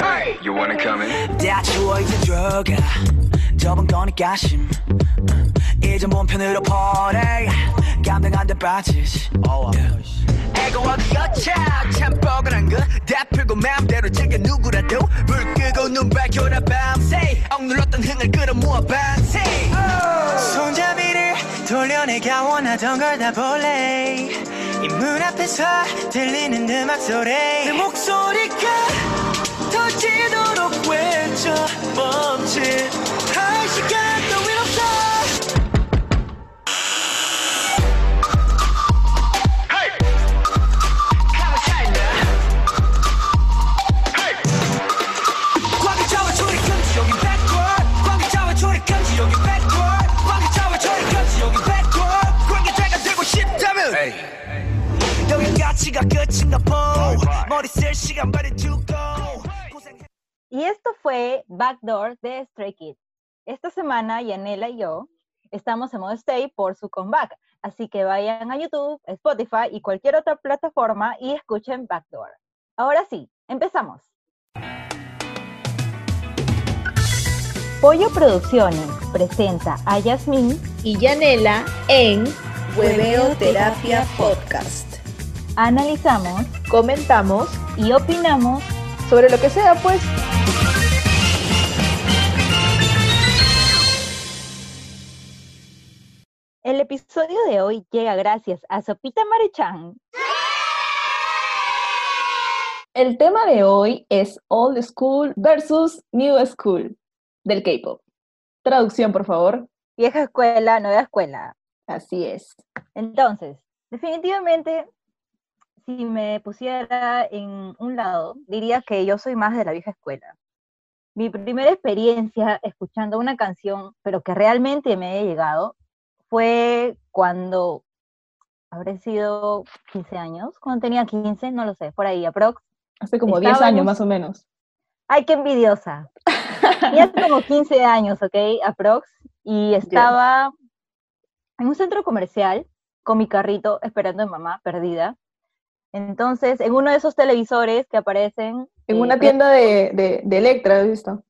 Hey, you wanna come in? 다 추워 이제 들어가 좁은 거니까 심 이제 몸편으로 보내 감당 안돼 빠지지 에고 어디였자 참 뻐근한 거다 풀고 마음대로 즐겨 누구라도 불 끄고 눈 밝혀라 밤새. 억눌렀던 흥을 끌어모아 밤새. 손잡이를 돌려내가 원하던 걸 다 볼래. 이 문 앞에서 들리는 음악 소리. 내 목소리가 터지도록 외쳐 멈칫 할 시간도 일 Y esto fue Backdoor de Stray Kids. Esta semana, Yanela y yo estamos en modo stay por su comeback. Así que vayan a YouTube, Spotify y cualquier otra plataforma y escuchen Backdoor. Ahora sí, empezamos. Pollo Producciones presenta a Yasmín y Yanela en Hueveo Terapia Podcast. Analizamos Comentamos y opinamos sobre lo que sea, pues. El episodio de hoy llega gracias a Sopita Maruchan. El tema de hoy es Old School versus New School del K-pop. Traducción, por favor. Vieja escuela, nueva escuela. Así es. Entonces, definitivamente, si me pusiera en un lado, diría que yo soy más de la vieja escuela. Mi primera experiencia escuchando una canción, pero que realmente me haya llegado, fue cuando habré sido 15 años, cuando tenía 15, no lo sé, por ahí, aprox. Hace como 10 Estábamos- años más o menos. Ay, qué envidiosa. Tenía como 15 años, ¿ok? Aprox. Y estaba en un centro comercial con mi carrito esperando a mi mamá perdida. Entonces, en uno de esos televisores que aparecen... En eh, una pre- tienda de, de, de Electra, ¿has visto?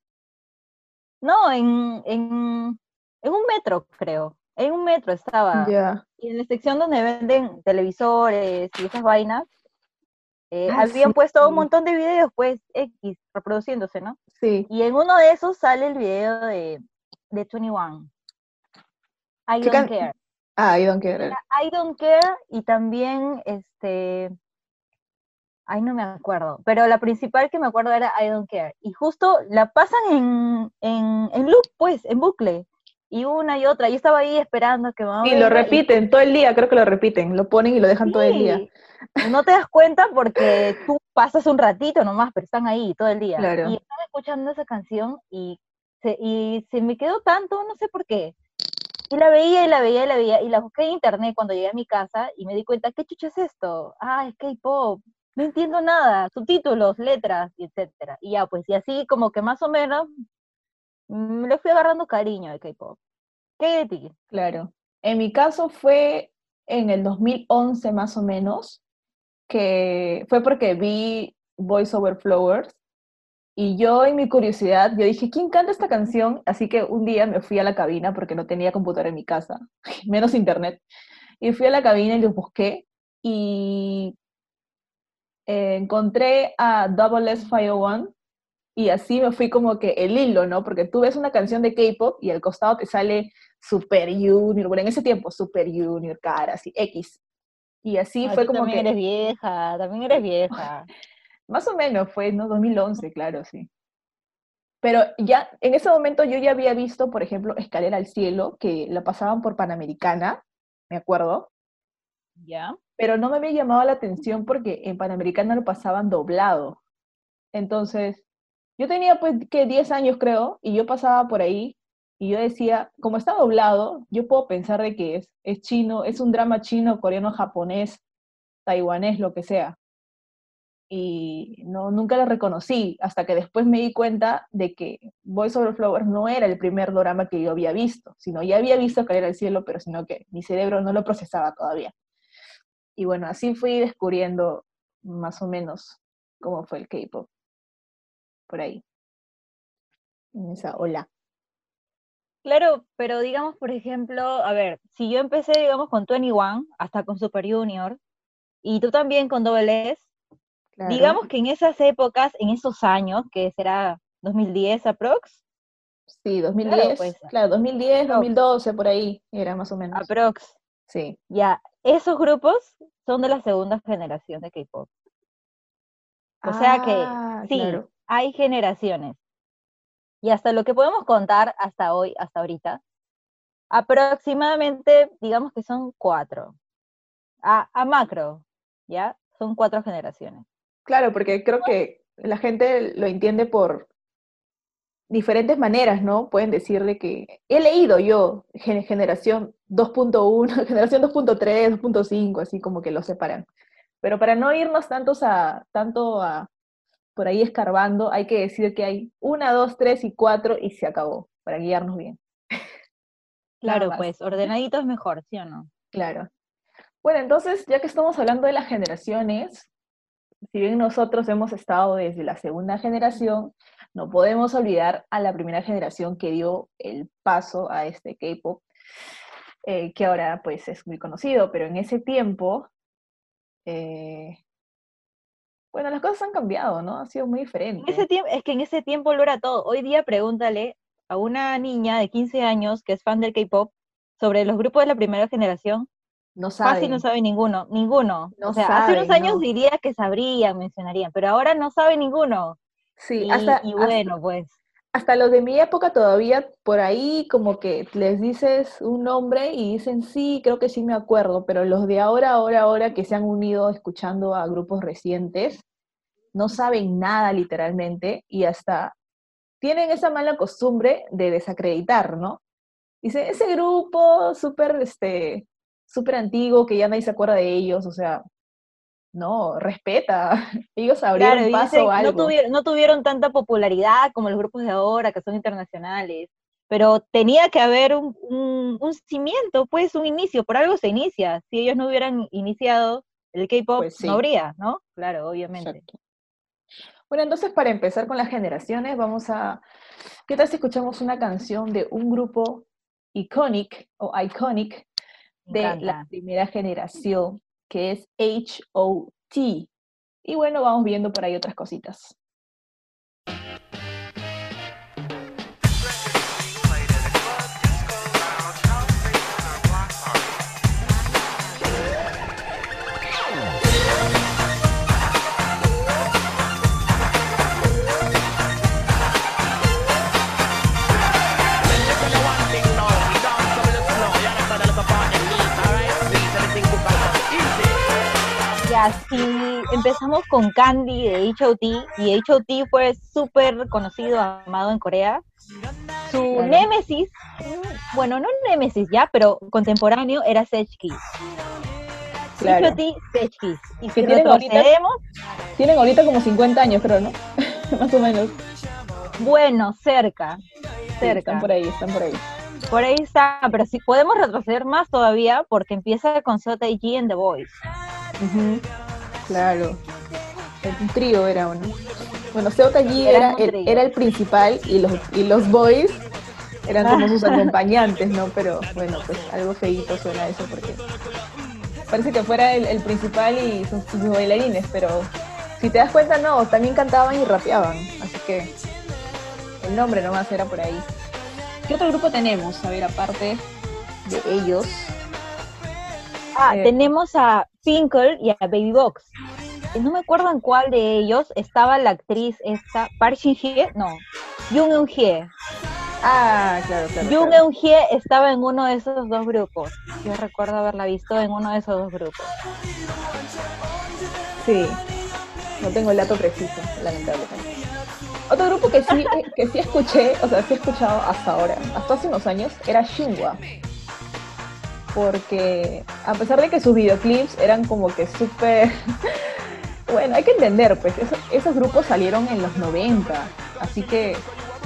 No, en, en, en un metro, creo. En un metro estaba. Ya. Y en la sección donde venden televisores y esas vainas, eh, Ah, habían sí. puesto un montón de videos, pues, X, reproduciéndose, ¿no? Sí. Y en uno de esos sale el video de, de 21. I ¿Qué don't can- care. Ah, I don't care. Era I don't care y también este. Ay, no me acuerdo. Pero la principal que me acuerdo era I don't care. Y justo la pasan en, en, en loop, pues, en bucle. Y una y otra. Yo estaba ahí esperando que mamá Y lo repiten todo el día, creo que lo repiten. Lo ponen y lo dejan todo el día. Sí, No te das cuenta porque tú pasas un ratito nomás, pero están ahí todo el día. Claro. Y estaba escuchando esa canción y se, y se me quedó tanto, no sé por qué. Y la veía y la veía y la veía y la busqué en internet cuando llegué a mi casa y me di cuenta, ¿qué chucha es esto? Ah, es K-pop. No entiendo nada, subtítulos, letras, etcétera. Y ya, pues, y así como que más o menos mm, le fui agarrando cariño al K-pop. ¿Qué de ti? Claro. En mi caso fue en el 2011 más o menos, que fue porque vi Voice Over Flowers y yo en mi curiosidad, yo dije, ¿quién canta esta canción? Así que un día me fui a la cabina porque no tenía computadora en mi casa, menos internet, y fui a la cabina y los busqué y eh, encontré a Double S 501 y así me fui como que el hilo, ¿no? Porque tú ves una canción de K-pop y al costado te sale Super Junior, bueno, en ese tiempo Super Junior, cara, así, X. Y así Ay, fue tú como también que, eres vieja, también eres vieja. más o menos fue, ¿no? 2011, claro, sí. Pero ya, en ese momento yo ya había visto, por ejemplo, Escalera al Cielo, que la pasaban por Panamericana, me acuerdo, ¿Ya? Pero no me había llamado la atención porque en Panamericana lo pasaban doblado. Entonces, yo tenía pues que 10 años creo, y yo pasaba por ahí y yo decía, como está doblado, yo puedo pensar de que es, es chino, es un drama chino, coreano, japonés, taiwanés, lo que sea. Y no, nunca lo reconocí, hasta que después me di cuenta de que Voice Over Flowers no era el primer drama que yo había visto, sino ya había visto Caer al Cielo, pero sino que mi cerebro no lo procesaba todavía. Y bueno, así fui descubriendo más o menos cómo fue el K-pop. Por ahí. En esa ola. Claro, pero digamos, por ejemplo, a ver, si yo empecé, digamos, con 21, hasta con Super Junior, y tú también con Double S, Claro. digamos que en esas épocas, en esos años, que será 2010 aprox, Sí, 2010. pues. Claro, 2010, Aprox. 2012, por ahí era más o menos. aprox, Sí. ya, esos grupos son de la segunda generación de K-pop. O sea que, Ah, sí, claro. hay generaciones. Y hasta lo que podemos contar hasta hoy, hasta ahorita, aproximadamente, digamos que son cuatro. A, a macro, ¿ya? Son cuatro generaciones. Claro, porque creo que la gente lo entiende por diferentes maneras, ¿no? Pueden decirle que he leído yo gen- generación 2.1, generación 2.3, 2.5, así como que lo separan. Pero para no irnos tantos a, tanto a por ahí escarbando, hay que decir que hay una, dos, tres y cuatro y se acabó, para guiarnos bien. Claro, pues ordenadito es mejor, ¿sí o no? Claro. Bueno, entonces, ya que estamos hablando de las generaciones, si bien nosotros hemos estado desde la segunda generación, no podemos olvidar a la primera generación que dio el paso a este K-pop, eh, que ahora pues es muy conocido, pero en ese tiempo, eh, bueno, las cosas han cambiado, ¿no? Ha sido muy En diferente. ese tiempo, es que en ese tiempo lo era todo. Hoy día pregúntale a una niña de 15 años que es fan del K-pop sobre los grupos de la primera generación. No Fácil no sabe ninguno, ninguno. No o sea, hace unos años no. diría que sabrían, mencionarían, pero ahora no sabe ninguno. Sí, Y, hasta, y hasta- bueno, pues. hasta los de mi época todavía por ahí como que les dices un nombre y dicen sí, creo que sí me acuerdo, pero los de ahora, ahora, ahora que se han unido escuchando a grupos recientes, no saben nada literalmente y hasta tienen esa mala costumbre de desacreditar, ¿no? Dicen, ese grupo súper, este, súper antiguo que ya nadie se acuerda de ellos, o sea, no, respeta, ellos abrieron Claro, paso dicen, no, algo. tuvieron, no tuvieron tanta popularidad como los grupos de ahora, que son internacionales, pero tenía que haber un, un- un cimiento, pues un inicio, por algo se inicia. Si ellos no hubieran iniciado el K-pop, Pues sí. no habría, ¿no? Claro, obviamente. Exacto. Bueno, entonces para empezar con las generaciones, vamos a. ¿Qué tal si escuchamos una canción de un grupo iconic o iconic de la primera generación, que es H.O.T. Y bueno, vamos viendo por ahí otras cositas. Así empezamos con Candy de H.O.T. y H.O.T. fue súper conocido, amado en Corea. Su Claro. némesis, bueno, no némesis ya, pero contemporáneo era Sechki. Claro. H.O.T. Sechki. Y si tienen ahorita- Tienen ahorita como 50 años, creo, ¿no? Más o menos. bueno, cerca, Sí, cerca. están por ahí, están por ahí. Por ahí está, pero si podemos retroceder más todavía porque empieza con Sota G en The Voice. Claro. Un trío era uno. Bueno, Seota G era el, era el principal y los, y los boys eran como sus acompañantes, ¿no? Pero bueno, pues algo feíto suena eso porque parece que fuera el, el principal y sus, sus bailarines, pero si te das cuenta, no, también cantaban y rapeaban. Así que el nombre nomás era por ahí. ¿Qué otro grupo tenemos? A ver, aparte de ellos. Ah, Eh. tenemos a Pinkle y a Baby Box. Eh, No me acuerdo en cuál de ellos estaba la actriz esta, Park Shin Hye, no, Jung Eun Hye. Ah, claro, claro. Jung claro. Eun Hye estaba en uno de esos dos grupos. Yo recuerdo haberla visto en uno de esos dos grupos. Sí, no tengo el dato preciso, lamentablemente. Otro grupo que sí, que sí escuché, o sea, sí he escuchado hasta ahora, hasta hace unos años, era Shinhwa. Porque a pesar de que sus videoclips eran como que súper... Bueno, hay que entender, pues esos, esos grupos salieron en los 90, así que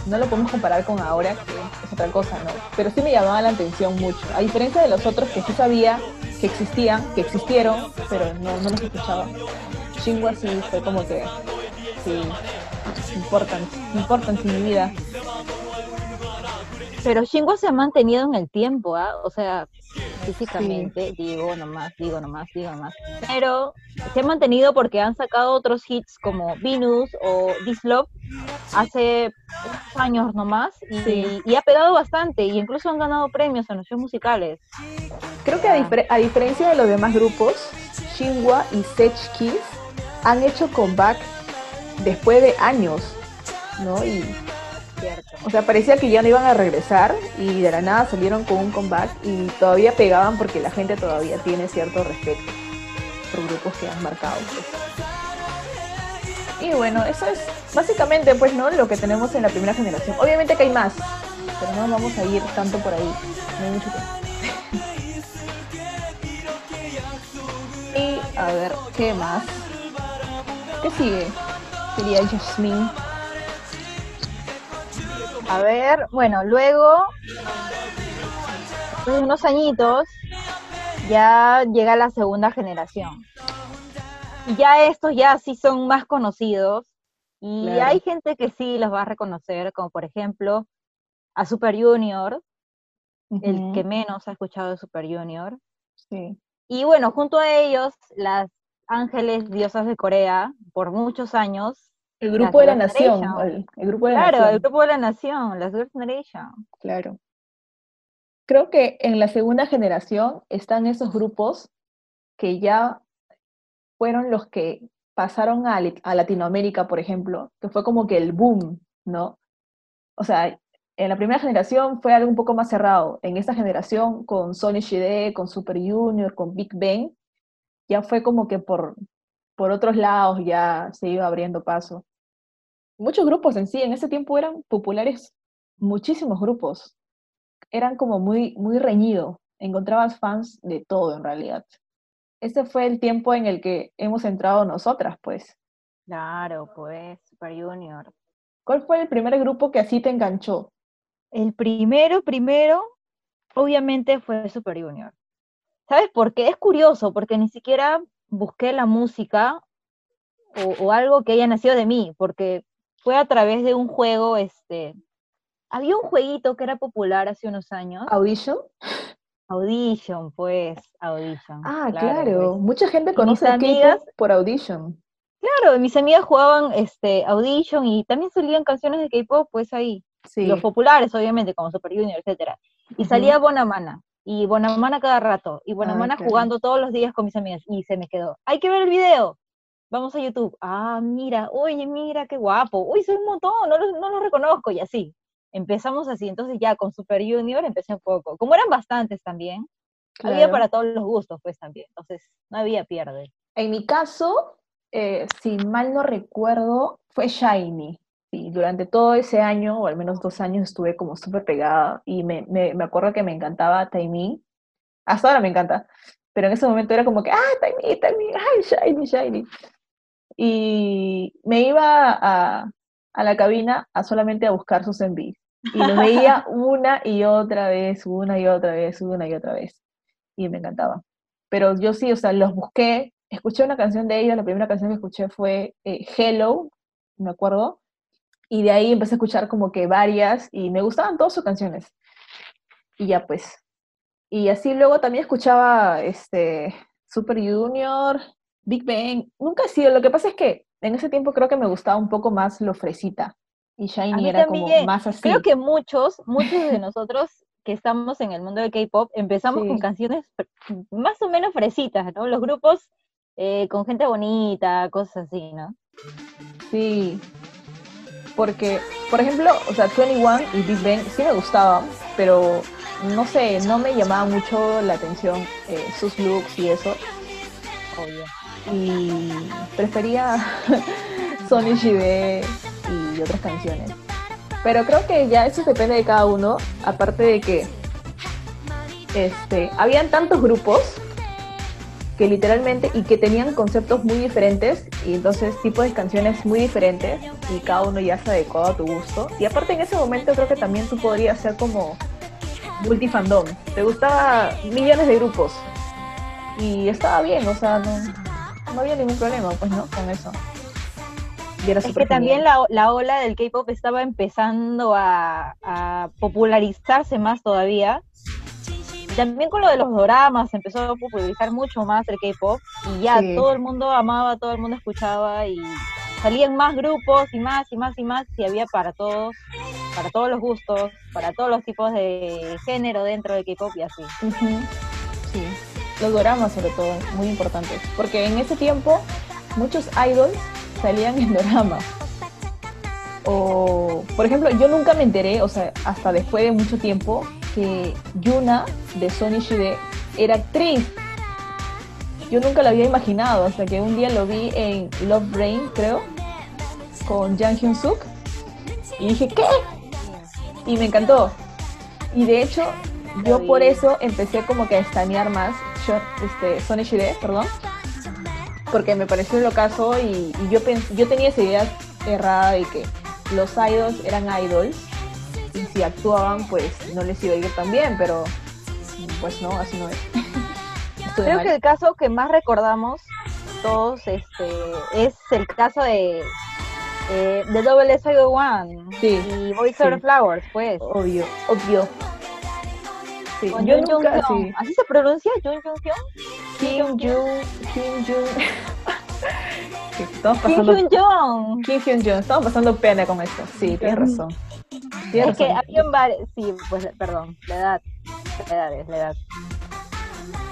no lo podemos comparar con ahora, que es otra cosa, ¿no? Pero sí me llamaba la atención mucho. A diferencia de los otros que sí sabía que existían, que existieron, pero no, no los escuchaba. Shingwa sí fue como que, sí, importan, importan en mi vida. Pero Shingo se ha mantenido en el tiempo, ¿ah? O sea, físicamente, digo nomás, digo nomás, digo nomás. Pero se ha mantenido porque han sacado otros hits como Venus o This Love hace unos años nomás y, Sí. y ha pegado bastante y incluso han ganado premios en los shows musicales. Creo que a, difer- a diferencia de los demás grupos, Shinwa y Sech Kiss han hecho comeback después de años, ¿no? Y, O sea, parecía que ya no iban a regresar y de la nada salieron con un comeback y todavía pegaban porque la gente todavía tiene cierto respeto por grupos que han marcado. Y bueno, eso es básicamente, pues, ¿no? Lo que tenemos en la primera generación. Obviamente que hay más, pero no vamos a ir tanto por ahí. No hay mucho tiempo. Y a ver, ¿qué más? ¿Qué sigue? Sería Jasmine. A ver, bueno, luego, de unos añitos, ya llega la segunda generación. Y ya estos ya sí son más conocidos. Y Claro. hay gente que sí los va a reconocer, como por ejemplo a Super Junior, el que menos ha escuchado de Super Junior. sí. Y bueno, junto a ellos, las Ángeles Diosas de Corea, por muchos años. El Las grupo de la nación. El, el grupo de la Claro, el nación. grupo de la nación, las Girls' Generation. Claro. Creo que en la segunda generación están esos grupos que ya fueron los que pasaron a Latinoamérica, por ejemplo, que fue como que el boom, ¿no? O sea, en la primera generación fue algo un poco más cerrado. En esta generación, con Sony Shide, con Super Junior, con Big Bang, ya fue como que por, por otros lados ya se iba abriendo paso. Muchos grupos en sí, en ese tiempo eran populares, muchísimos grupos. Eran como muy, muy reñido. Encontrabas fans de todo en realidad. Ese fue el tiempo en el que hemos entrado nosotras, pues. Claro, pues, Super Junior. ¿Cuál fue el primer grupo que así te enganchó? El primero, primero, obviamente fue Super Junior. ¿Sabes por qué? Es curioso, porque ni siquiera busqué la música o, o algo que haya nacido de mí, porque fue a través de un juego, este, había un jueguito que era popular hace unos años, ¿Audition? Audition, pues, Audition. Ah, claro. pues. Mucha gente conoce el amigas- por Audition. Claro, mis amigas jugaban este, Audition y también salían canciones de K-pop, pues ahí. Sí. los populares, obviamente, como Super Junior, etcétera. Y salía Bonamana, y Bonamana cada rato, y Bonamana claro. jugando todos los días con mis amigas, y se me quedó. Hay que ver el video. Vamos a YouTube. Ah, mira, oye, mira, qué guapo. Uy, soy un montón, no lo, no lo reconozco, y así. Empezamos así, entonces ya con Super Junior empecé un poco. Como eran bastantes también, había para todos los gustos, pues también. Entonces, no había pierde. En mi caso, eh, si mal no recuerdo, fue Shiny. Sí, durante todo ese año, o al menos dos años, estuve como súper pegada y me, me, me acuerdo que me encantaba Taemin. Hasta ahora me encanta, pero en ese momento era como que, ah, Taemin, Taemin, ay, Shiny, Shiny. Y me iba a, a la cabina a solamente a buscar sus envíos. Y los veía una y otra vez, una y otra vez, una y otra vez. Y me encantaba. Pero yo sí, o sea, los busqué, escuché una canción de ellos, la primera canción que escuché fue eh, Hello, me acuerdo, y de ahí empecé a escuchar como que varias y me gustaban todas sus canciones. Y ya pues. Y así luego también escuchaba este Super Junior, Big Bang. Nunca he sido, lo que pasa es que en ese tiempo creo que me gustaba un poco más lo fresita y Shiny era como también. más así. Creo que muchos, muchos de nosotros que estamos en el mundo del K-pop empezamos con canciones más o menos fresitas, ¿no? Los grupos eh, con gente bonita, cosas así, ¿no? Sí. Porque, por ejemplo, o sea, 21 y Big Bang sí me gustaban, pero no sé, no me llamaba mucho la atención eh, sus looks y eso. Obvio. Y prefería Sony Shide y otras canciones. Pero creo que ya eso depende de cada uno, aparte de que este, habían tantos grupos que literalmente y que tenían conceptos muy diferentes y entonces tipos de canciones muy diferentes y cada uno ya se adecuaba a tu gusto. Y aparte en ese momento creo que también tú podrías ser como multifandom. Te gustaba millones de grupos y estaba bien, o sea, no, no había ningún problema, pues, ¿no? Con eso. Y era Es que también la, la ola del K-pop estaba empezando a, a popularizarse más todavía. También con lo de los doramas empezó a popularizar mucho más el K-pop y ya Sí. todo el mundo amaba, todo el mundo escuchaba y salían más grupos y más y más y más y había para todos, para todos los gustos, para todos los tipos de género dentro del K-pop y así. Sí, los doramas sobre todo, muy importantes. Porque en ese tiempo muchos idols salían en doramas. O, por ejemplo, yo nunca me enteré, o sea, hasta después de mucho tiempo, que Yuna de Sony Shide era actriz. Yo nunca lo había imaginado, hasta que un día lo vi en Love Brain, creo, con Jang Hyun Suk. Y dije, ¿qué? Y me encantó. Y de hecho, yo por eso empecé como que a estanear más este, Sony Shide, perdón. Porque me pareció el ocaso y, y yo, yo tenía esa idea errada de que los idols eran idols y si actuaban pues no les iba a ir tan bien, pero pues no, así no es. Creo mal. que el caso que más recordamos todos este, es el caso de, eh, de Double S One Sí, y Boys sí. Over Flowers, pues. Obvio, obvio. Sí, Con Jung Jung sí. ¿Así se pronuncia? ¿Jung Jung Hyun? Kim Jong, Kim Jong. Sí, Estamos Kim pasando Hyun Jong. Kim Hyun Jong, estamos pasando pena con esto. Sí, tienes razón. Tienes Es que razón. habían varios, sí, pues perdón, la edad, la edad es la edad.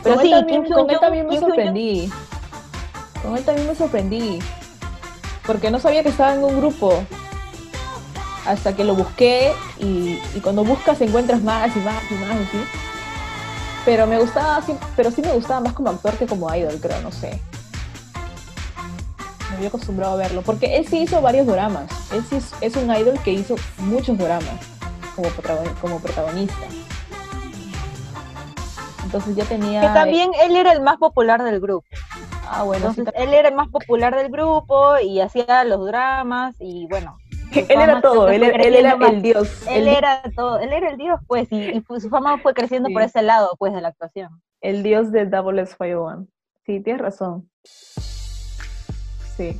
Pero con sí, él también, Kim con Hyun él también me Kim Jong- sorprendí. Con él también me sorprendí. Porque no sabía que estaba en un grupo. Hasta que lo busqué y, y cuando buscas encuentras más y más y más así. Pero me gustaba, sí- pero sí me gustaba más como actor que como idol, creo, no sé. Me había acostumbrado a verlo. Porque él sí hizo varios dramas. Él sí es, es un idol que hizo muchos dramas como, como protagonista. Entonces ya tenía... Que también él era el más popular del grupo. Ah, bueno, sí, Entonces él era el más popular del grupo y hacía los dramas y bueno. Él era todo, él, era- él era creciendo más. el dios. Él el, era todo, él era el dios, pues, y, su fama fue creciendo por ese lado, pues, de la actuación. el dios del Double S One. Sí, tienes razón. Sí.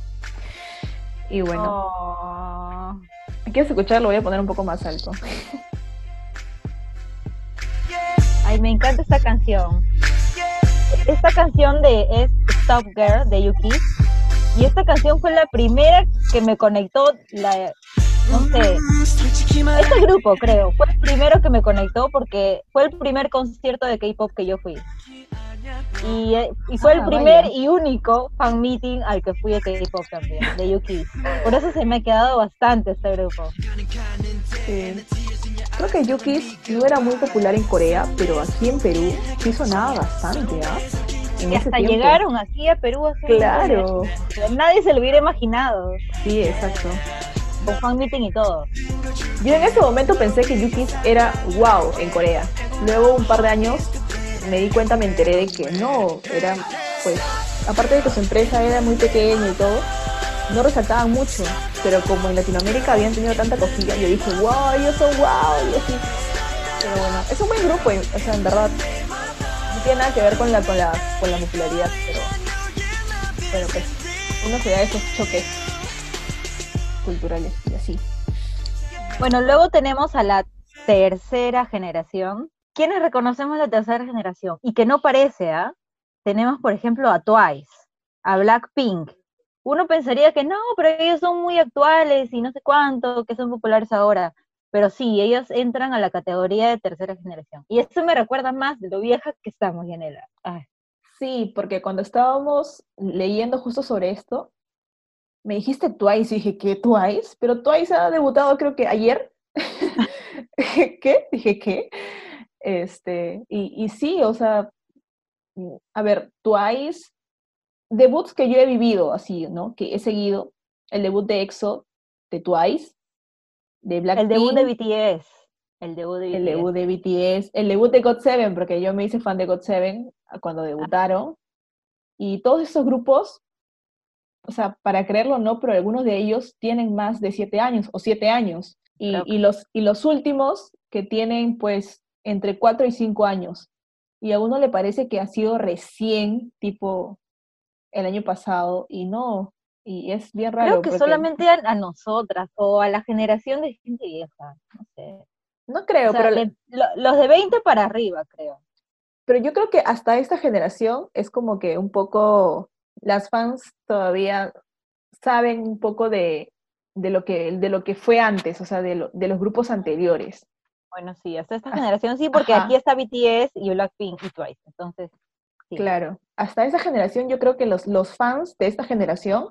Y bueno, Oh. si quieres escuchar, lo voy a poner un poco más alto. Ay, me encanta esta canción. Esta canción de es Stop Girl de Yuki. Y esta canción fue la primera que me conectó, la, no sé, este grupo creo, fue el primero que me conectó porque fue el primer concierto de K-pop que yo fui. Y, y fue el Ah, primer vaya. y único fan meeting al que fui de K-pop también, de Yuki. Por eso se me ha quedado bastante este grupo. Sí. Creo que Yukis no era muy popular en Corea, pero aquí en Perú sí sonaba bastante, ¿ah? Y hasta tiempo. llegaron aquí a Perú de Claro. Nadie se lo hubiera imaginado, sí, exacto. con fan meeting y todo. Yo en ese momento pensé que Yukis era wow en Corea. Luego, un par de años, me di cuenta, me enteré de que no, era, pues, aparte de que su empresa era muy pequeña y todo, no resaltaban mucho. Pero como en Latinoamérica habían tenido tanta acogida, yo dije, wow, ellos son wow, y así. Pero bueno, es un buen grupo, o sea, en verdad, tiene nada que ver con la, con la, con la popularidad, pero bueno, pues, uno se da esos choques culturales y así. Bueno, luego tenemos a la tercera generación. ¿Quiénes reconocemos la tercera generación? Y que no parece, ¿ah? Tenemos, por ejemplo, a Twice, a Blackpink. Uno pensaría que no, pero ellos son muy actuales y no sé cuánto, que son populares ahora. Pero sí, ellos entran a la categoría de tercera generación. Y eso me recuerda más de lo vieja que estamos, Yanela. Ay, Sí, porque cuando estábamos leyendo justo sobre esto, me dijiste Twice y dije, ¿qué Twice? Pero Twice ha debutado creo que ayer. ¿Qué? Dije, ¿qué? Este, y, y sí, o sea, a ver, Twice, debuts que yo he vivido así, ¿no? Que he seguido, el debut de EXO, de Twice, de el debut de BTS. El debut de BTS. el debut de BTS, el debut de GOT7, porque yo me hice fan de GOT7 cuando debutaron. Y todos esos grupos, o sea, para creerlo no, pero algunos de ellos tienen más de siete años o siete años. Y, y los, y los últimos que tienen pues entre cuatro y cinco años. y a uno le parece que ha sido recién, tipo el año pasado, y no, y es bien raro. Creo que porque- solamente a, a nosotras o a la generación de gente vieja, no sé. No creo, O sea, pero, le- lo- los de 20 para arriba, creo. pero yo creo que hasta esta generación es como que un poco, las fans todavía saben un poco de, de, lo, que, de lo que fue antes, o sea, de, lo- de los grupos anteriores. Bueno, sí, hasta esta generación sí, porque ajá. aquí está BTS y Blackpink y Twice. Entonces, sí. Claro, hasta esa generación yo creo que los, los fans de esta generación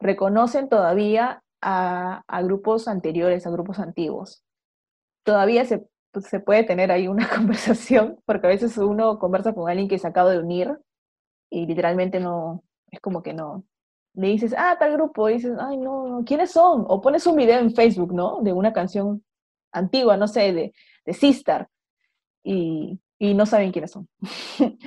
reconocen todavía a, a grupos anteriores, a grupos antiguos. Todavía se, pues, se puede tener ahí una conversación, porque a veces uno conversa con alguien que se acaba de unir y literalmente no, es como que no. Le dices, ah, tal grupo, y dices, ay, no, ¿quiénes son? O pones un video en Facebook, ¿no? De una canción antigua, no sé, de, de Sistar, y, y no saben quiénes son.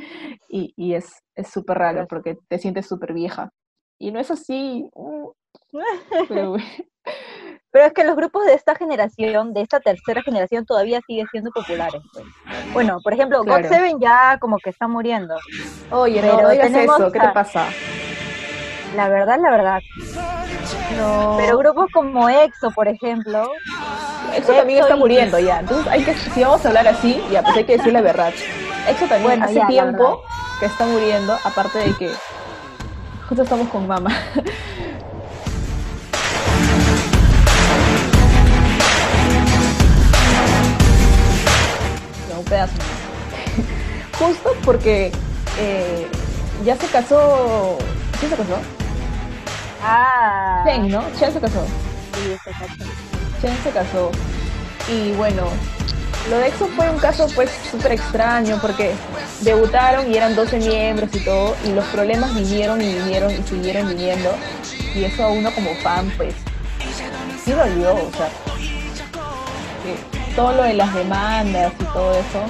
y, y es es súper raro Gracias. porque te sientes súper vieja. Y no es así. mm, Pero es que los grupos de esta generación, de esta tercera generación, todavía siguen siendo populares. pues. Bueno, por ejemplo, Claro. GOT7 ya como que está muriendo. Oye, Pero no digas tenemos eso, ¿qué te pasa? La verdad, la verdad. No. Pero grupos como EXO, por ejemplo, Exo también está y- muriendo ya. Entonces hay que, si vamos a hablar así, ya, pues hay que decir la verdad. Exo también Bueno, hace ya, tiempo que está muriendo, aparte de que justo estamos con mamá. Ya, un pedazo. Justo porque eh, ya se casó. ¿Quién se casó? ah, Chen, ¿no? Chen se casó. sí, se cachó. Chen se casó. Y bueno, lo de EXO fue un caso pues súper extraño porque debutaron y eran 12 miembros y todo, y los problemas vinieron y vinieron y siguieron viniendo. Y eso a uno como fan pues sí dolió, o sea, todo lo de las demandas y todo eso,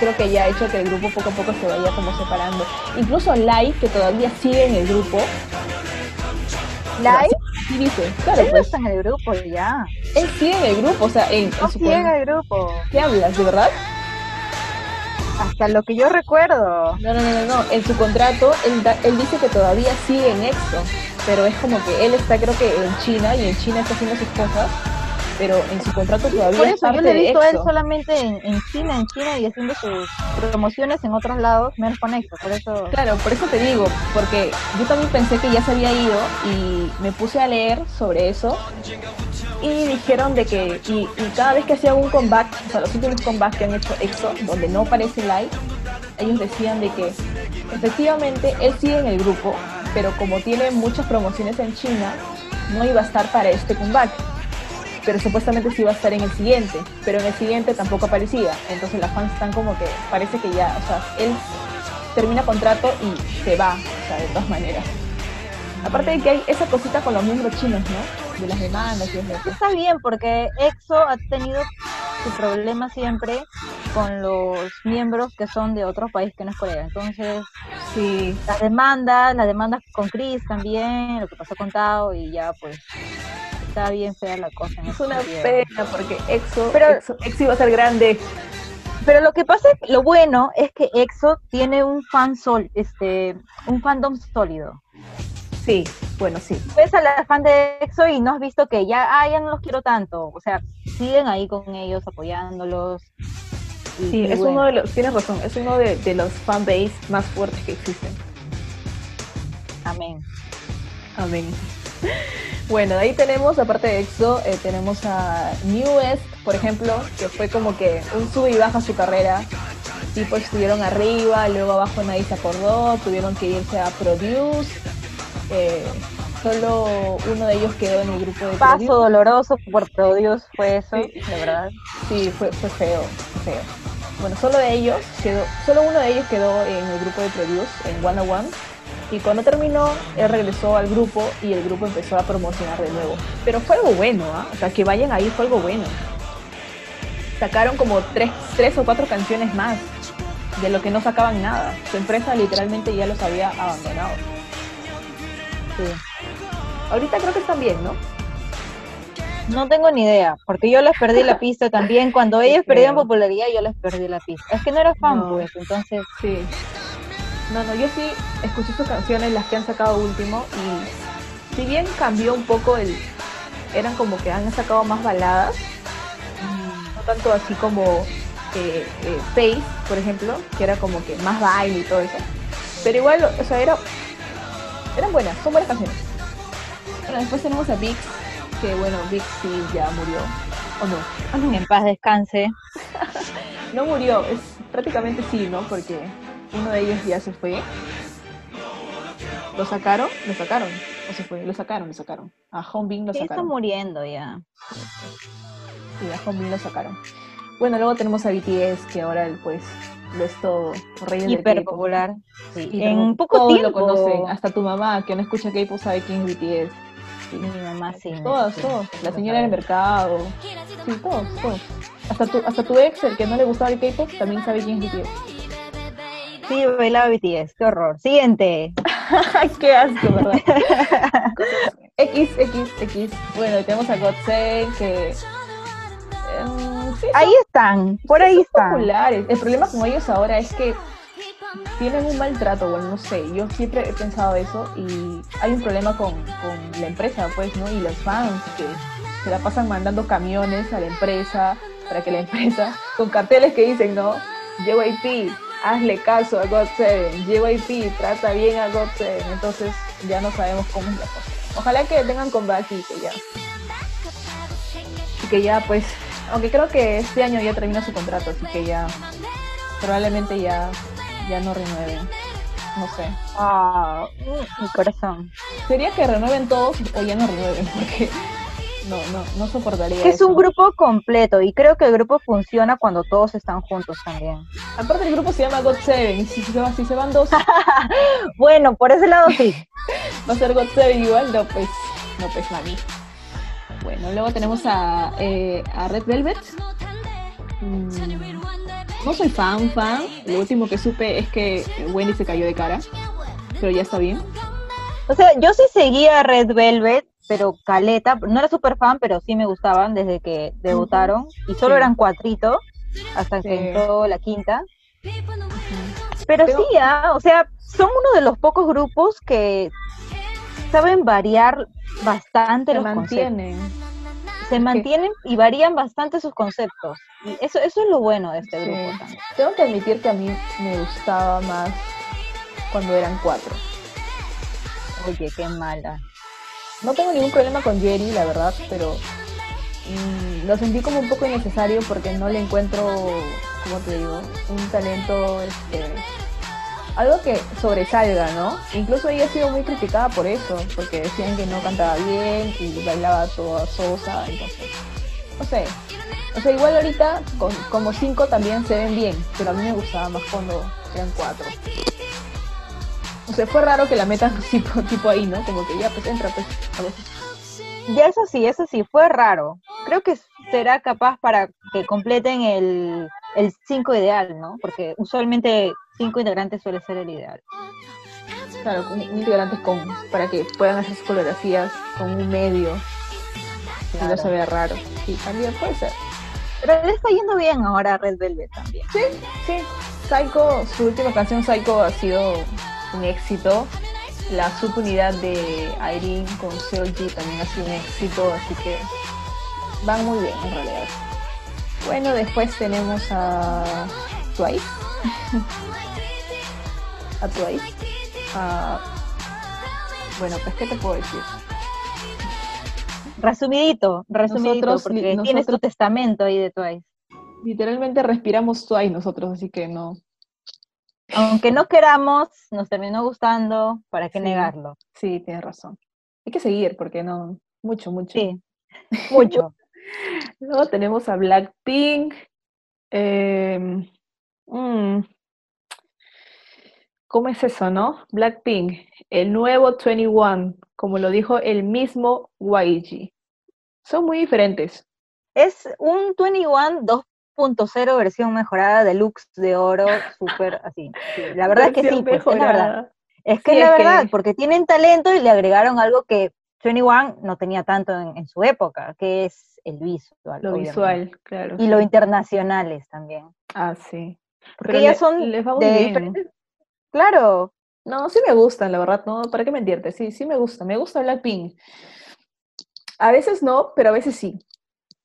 creo que ya ha hecho que el grupo poco a poco se vaya como separando. Incluso Lai, que todavía sigue en el grupo, Lai, sí dice, claro, él no pues está en el grupo ya. él sigue en el grupo, o sea, en, en No su sigue en el grupo. ¿Qué hablas, de verdad? Hasta lo que yo recuerdo. No, no, no, no, no. En su contrato, él, da- él dice que todavía sigue en EXO, pero es como que él está, creo que en China, y en China está haciendo sus cosas, pero en su contrato todavía Por es eso yo parte le he visto a él solamente en, en China, en China y haciendo sus promociones en otros lados, menos con EXO, por eso. Claro, por eso te digo, porque yo también pensé que ya se había ido y me puse a leer sobre eso y dijeron de que, y, y cada vez que hacían un comeback, o sea, los últimos comebacks que han hecho EXO, donde no aparece Light, ellos decían de que efectivamente él sigue en el grupo, pero como tiene muchas promociones en China, no iba a estar para este comeback. Pero supuestamente sí iba a estar en el siguiente, pero en el siguiente tampoco aparecía. Entonces las fans están como que parece que ya, o sea, él termina contrato y se va, o sea, de todas maneras. Aparte de que hay esa cosita con los miembros chinos, ¿no? De las demandas y eso. Está bien, porque EXO ha tenido su problema siempre con los miembros que son de otro país que no es Corea. Entonces, Sí, las demandas, las demandas con Chris también, lo que pasó con Tao y ya pues está bien fea la cosa. es una pena porque EXO, Pero- EXO, EXO iba a ser grande. Pero lo que pasa, es- lo bueno es que EXO tiene un fan sol, este, un fandom sólido. Sí, bueno, sí. Ves a la fan de EXO y no has visto que ya, ah, ya no los quiero tanto. O sea, siguen ahí con ellos, apoyándolos. Y Sí, es bueno. uno de los, tienes razón, es uno de, de los fanbase más fuertes que existen. Amén. Amén. Bueno, de ahí tenemos, aparte de EXO, eh, tenemos a New West, por ejemplo, que fue como que un sube y baja su carrera. Tipo, estuvieron arriba, luego abajo nadie se acordó, tuvieron que irse a Produce. eh, solo uno de ellos quedó en el grupo de Paso Produce. doloroso por Dios fue eso, Sí. de verdad. Sí, fue, fue feo, fue feo. Bueno, solo de ellos quedó, solo uno de ellos quedó en el grupo de Produce, en One on One. Y cuando terminó, él regresó al grupo y el grupo empezó a promocionar de nuevo. Pero fue algo bueno, ¿ah? O sea, que vayan ahí fue algo bueno. Sacaron como tres, tres o cuatro canciones más de lo que no sacaban nada. Su empresa literalmente ya los había abandonado. Sí. Ahorita creo que están bien, ¿no? No tengo ni idea, porque yo les perdí la pista también. Cuando ellos creo. perdían popularidad, yo les perdí la pista. Es que no era fan, No. pues, entonces. Sí. No, no, yo sí escuché sus canciones, las que han sacado último, y si bien cambió un poco el... Eran como que han sacado más baladas, no tanto así como eh, eh, Face, por ejemplo, que era como que más baile y todo eso. Pero igual, o sea, era, eran buenas, son buenas canciones. Bueno, después tenemos a Vix, que bueno, Vix sí ya murió, o no. En paz descanse. No murió, es prácticamente sí, ¿no? Porque uno de ellos ya se fue. ¿Lo sacaron? Lo sacaron. ¿O se fue? Lo sacaron, lo sacaron. A Hongbin lo Sí, está sacaron. muriendo ya. Sí, a Hongbin lo sacaron. Bueno, luego tenemos a BTS, que ahora pues lo es todo rey Hiper popular. Sí. Sí, En poco todos tiempo. lo conocen, hasta tu mamá, que no escucha K-pop, sabe quién es BTS. Mi mamá sí. Todos, sí, todos. La señora del mercado. Sí, todos, todos. Hasta tu, hasta tu ex, el que no le gustaba el K-pop, también sabe quién es BTS. Sí, bailaba BTS. Qué horror. Siguiente. Qué asco, ¿verdad? X, X, X. Bueno, tenemos a Godsend que. em, sí, Ahí están. Por ahí están. populares. El problema con ellos ahora es que tienen un maltrato, bueno, no sé. Yo siempre he pensado eso y hay un problema con, con la empresa, pues, ¿no? Y los fans que se la pasan mandando camiones a la empresa para que la empresa, con carteles que dicen, ¿no? JYP, hazle caso a God7, JYP, trata bien a God7. Entonces ya no sabemos cómo es la cosa. Ojalá que tengan comeback y que ya. Y que ya, pues, aunque creo que este año ya termina su contrato, así que ya probablemente ya, ya no renueven. No sé. Ah, mi corazón. Sería que renueven todos o ya no renueven, porque no, no, no soportaría. Es un grupo completo y creo que el grupo funciona cuando todos están juntos también. Aparte el grupo se llama God7, y si se, si se van dos, Bueno, por ese lado sí. va a ser God7 igual, no pues, no pues mami. Bueno, luego tenemos a, eh, a Red Velvet. Mm, no soy fan, fan. Lo último que supe es que Wendy se cayó de cara, pero ya está bien. O sea, yo sí seguía Red Velvet, pero Caleta, no era súper fan, pero sí me gustaban desde que debutaron. Y solo Sí. eran cuatrito hasta que entró la quinta. Pero Pero- sí, ah, o sea, son uno de los pocos grupos que saben variar bastante Se los conceptos. mantienen. Se mantienen y varían bastante sus conceptos. Y eso, eso es lo bueno de este Sí. grupo también. Tengo que admitir que a mí me gustaba más cuando eran cuatro. Oye, qué mala. No tengo ningún problema con Jerry, la verdad, pero mm, lo sentí como un poco innecesario porque no le encuentro, ¿cómo te digo? Un talento, este, algo que sobresalga, ¿no? Incluso ella ha sido muy criticada por eso, porque decían que no cantaba bien y bailaba toda sosa, entonces, no sé. O sea, igual ahorita con- como cinco también se ven bien, pero a mí me gustaba más cuando eran cuatro. O sea, fue raro que la metan tipo, tipo ahí, ¿no? Como que ya, pues entra, pues, algo así. Ya eso sí, eso sí, fue raro. Creo que será capaz para que completen el, el cinco ideal, ¿no? Porque usualmente cinco integrantes suele ser el ideal. Claro, integrantes con, para que puedan hacer sus coreografías con un medio y no Claro. se vea raro. Sí, también puede ser. Pero le está yendo bien ahora a Red Velvet también. Sí, Psycho, su última canción Psycho ha sido un éxito. La subunidad de Irene con Seoji también ha sido un éxito, así que van muy bien en realidad. Bueno, después tenemos a Twice. a Twice. A- Bueno, pues, ¿qué te puedo decir? Resumidito, resumidito, Nosotros- porque tienes tu nosotros- testamento ahí de Twice. Literalmente respiramos Twice nosotros, así que no. Aunque no queramos, nos terminó gustando, ¿para qué Sí. negarlo? Sí, tienes razón. Hay que seguir porque no. Mucho, mucho. Sí, mucho. Luego tenemos a Blackpink. em, mm, ¿Cómo es eso, no? Blackpink, el nuevo 21, como lo dijo el mismo YG. Son muy diferentes. Es un 21 2.0 versión mejorada deluxe de oro, súper así. sí, La verdad es que sí, pues, es la verdad. Es que Sí, es la que- verdad, porque tienen talento y le agregaron algo que 21 no tenía tanto en, en su época, que es el visual. Lo obviamente. visual, claro. Y lo internacionales también. Ah, sí. Porque Pero ellas le- son les va muy de bien. diferentes- Claro, No, sí me gustan, la verdad, no, ¿para qué mentirte? Sí, sí me gusta, me gusta Blackpink. A veces no, pero a veces sí.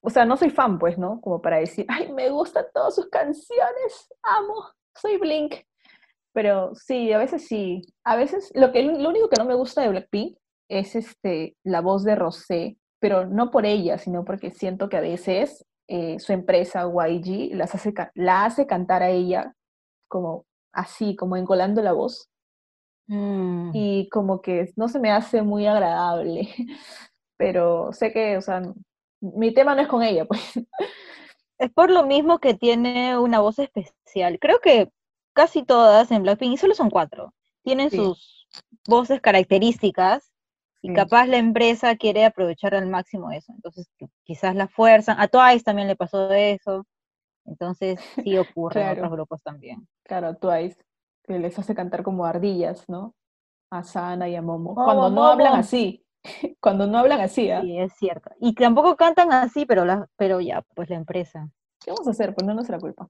O sea, no soy fan, pues, ¿no? Como para decir, ay, me gustan todas sus canciones, amo, soy Blink. Pero sí, a veces sí. A veces, lo, que, lo único que no me gusta de Blackpink es este, la voz de Rosé, pero no por ella, sino porque siento que a veces eh, su empresa, YG, las hace, la hace cantar a ella como así, como encolando la voz Mm. y como que no se me hace muy agradable, pero sé que, o sea, mi tema no es con ella, pues. es por lo mismo que tiene una voz especial. Creo que casi todas en Blackpink, y solo son cuatro, tienen Sí. sus voces características y Sí. capaz la empresa quiere aprovechar al máximo eso. Entonces qui- quizás la fuerzan. A Twice también le pasó eso. Entonces sí ocurre en otros grupos también. Claro, Twice, que les hace cantar como ardillas, ¿no? A Sana y a Momo. Cuando no hablan así, cuando no hablan así, ¿ah? Sí, es cierto. Y tampoco cantan así, pero, la, pero ya, pues la empresa. ¿Qué vamos a hacer? Pues no es nuestra culpa.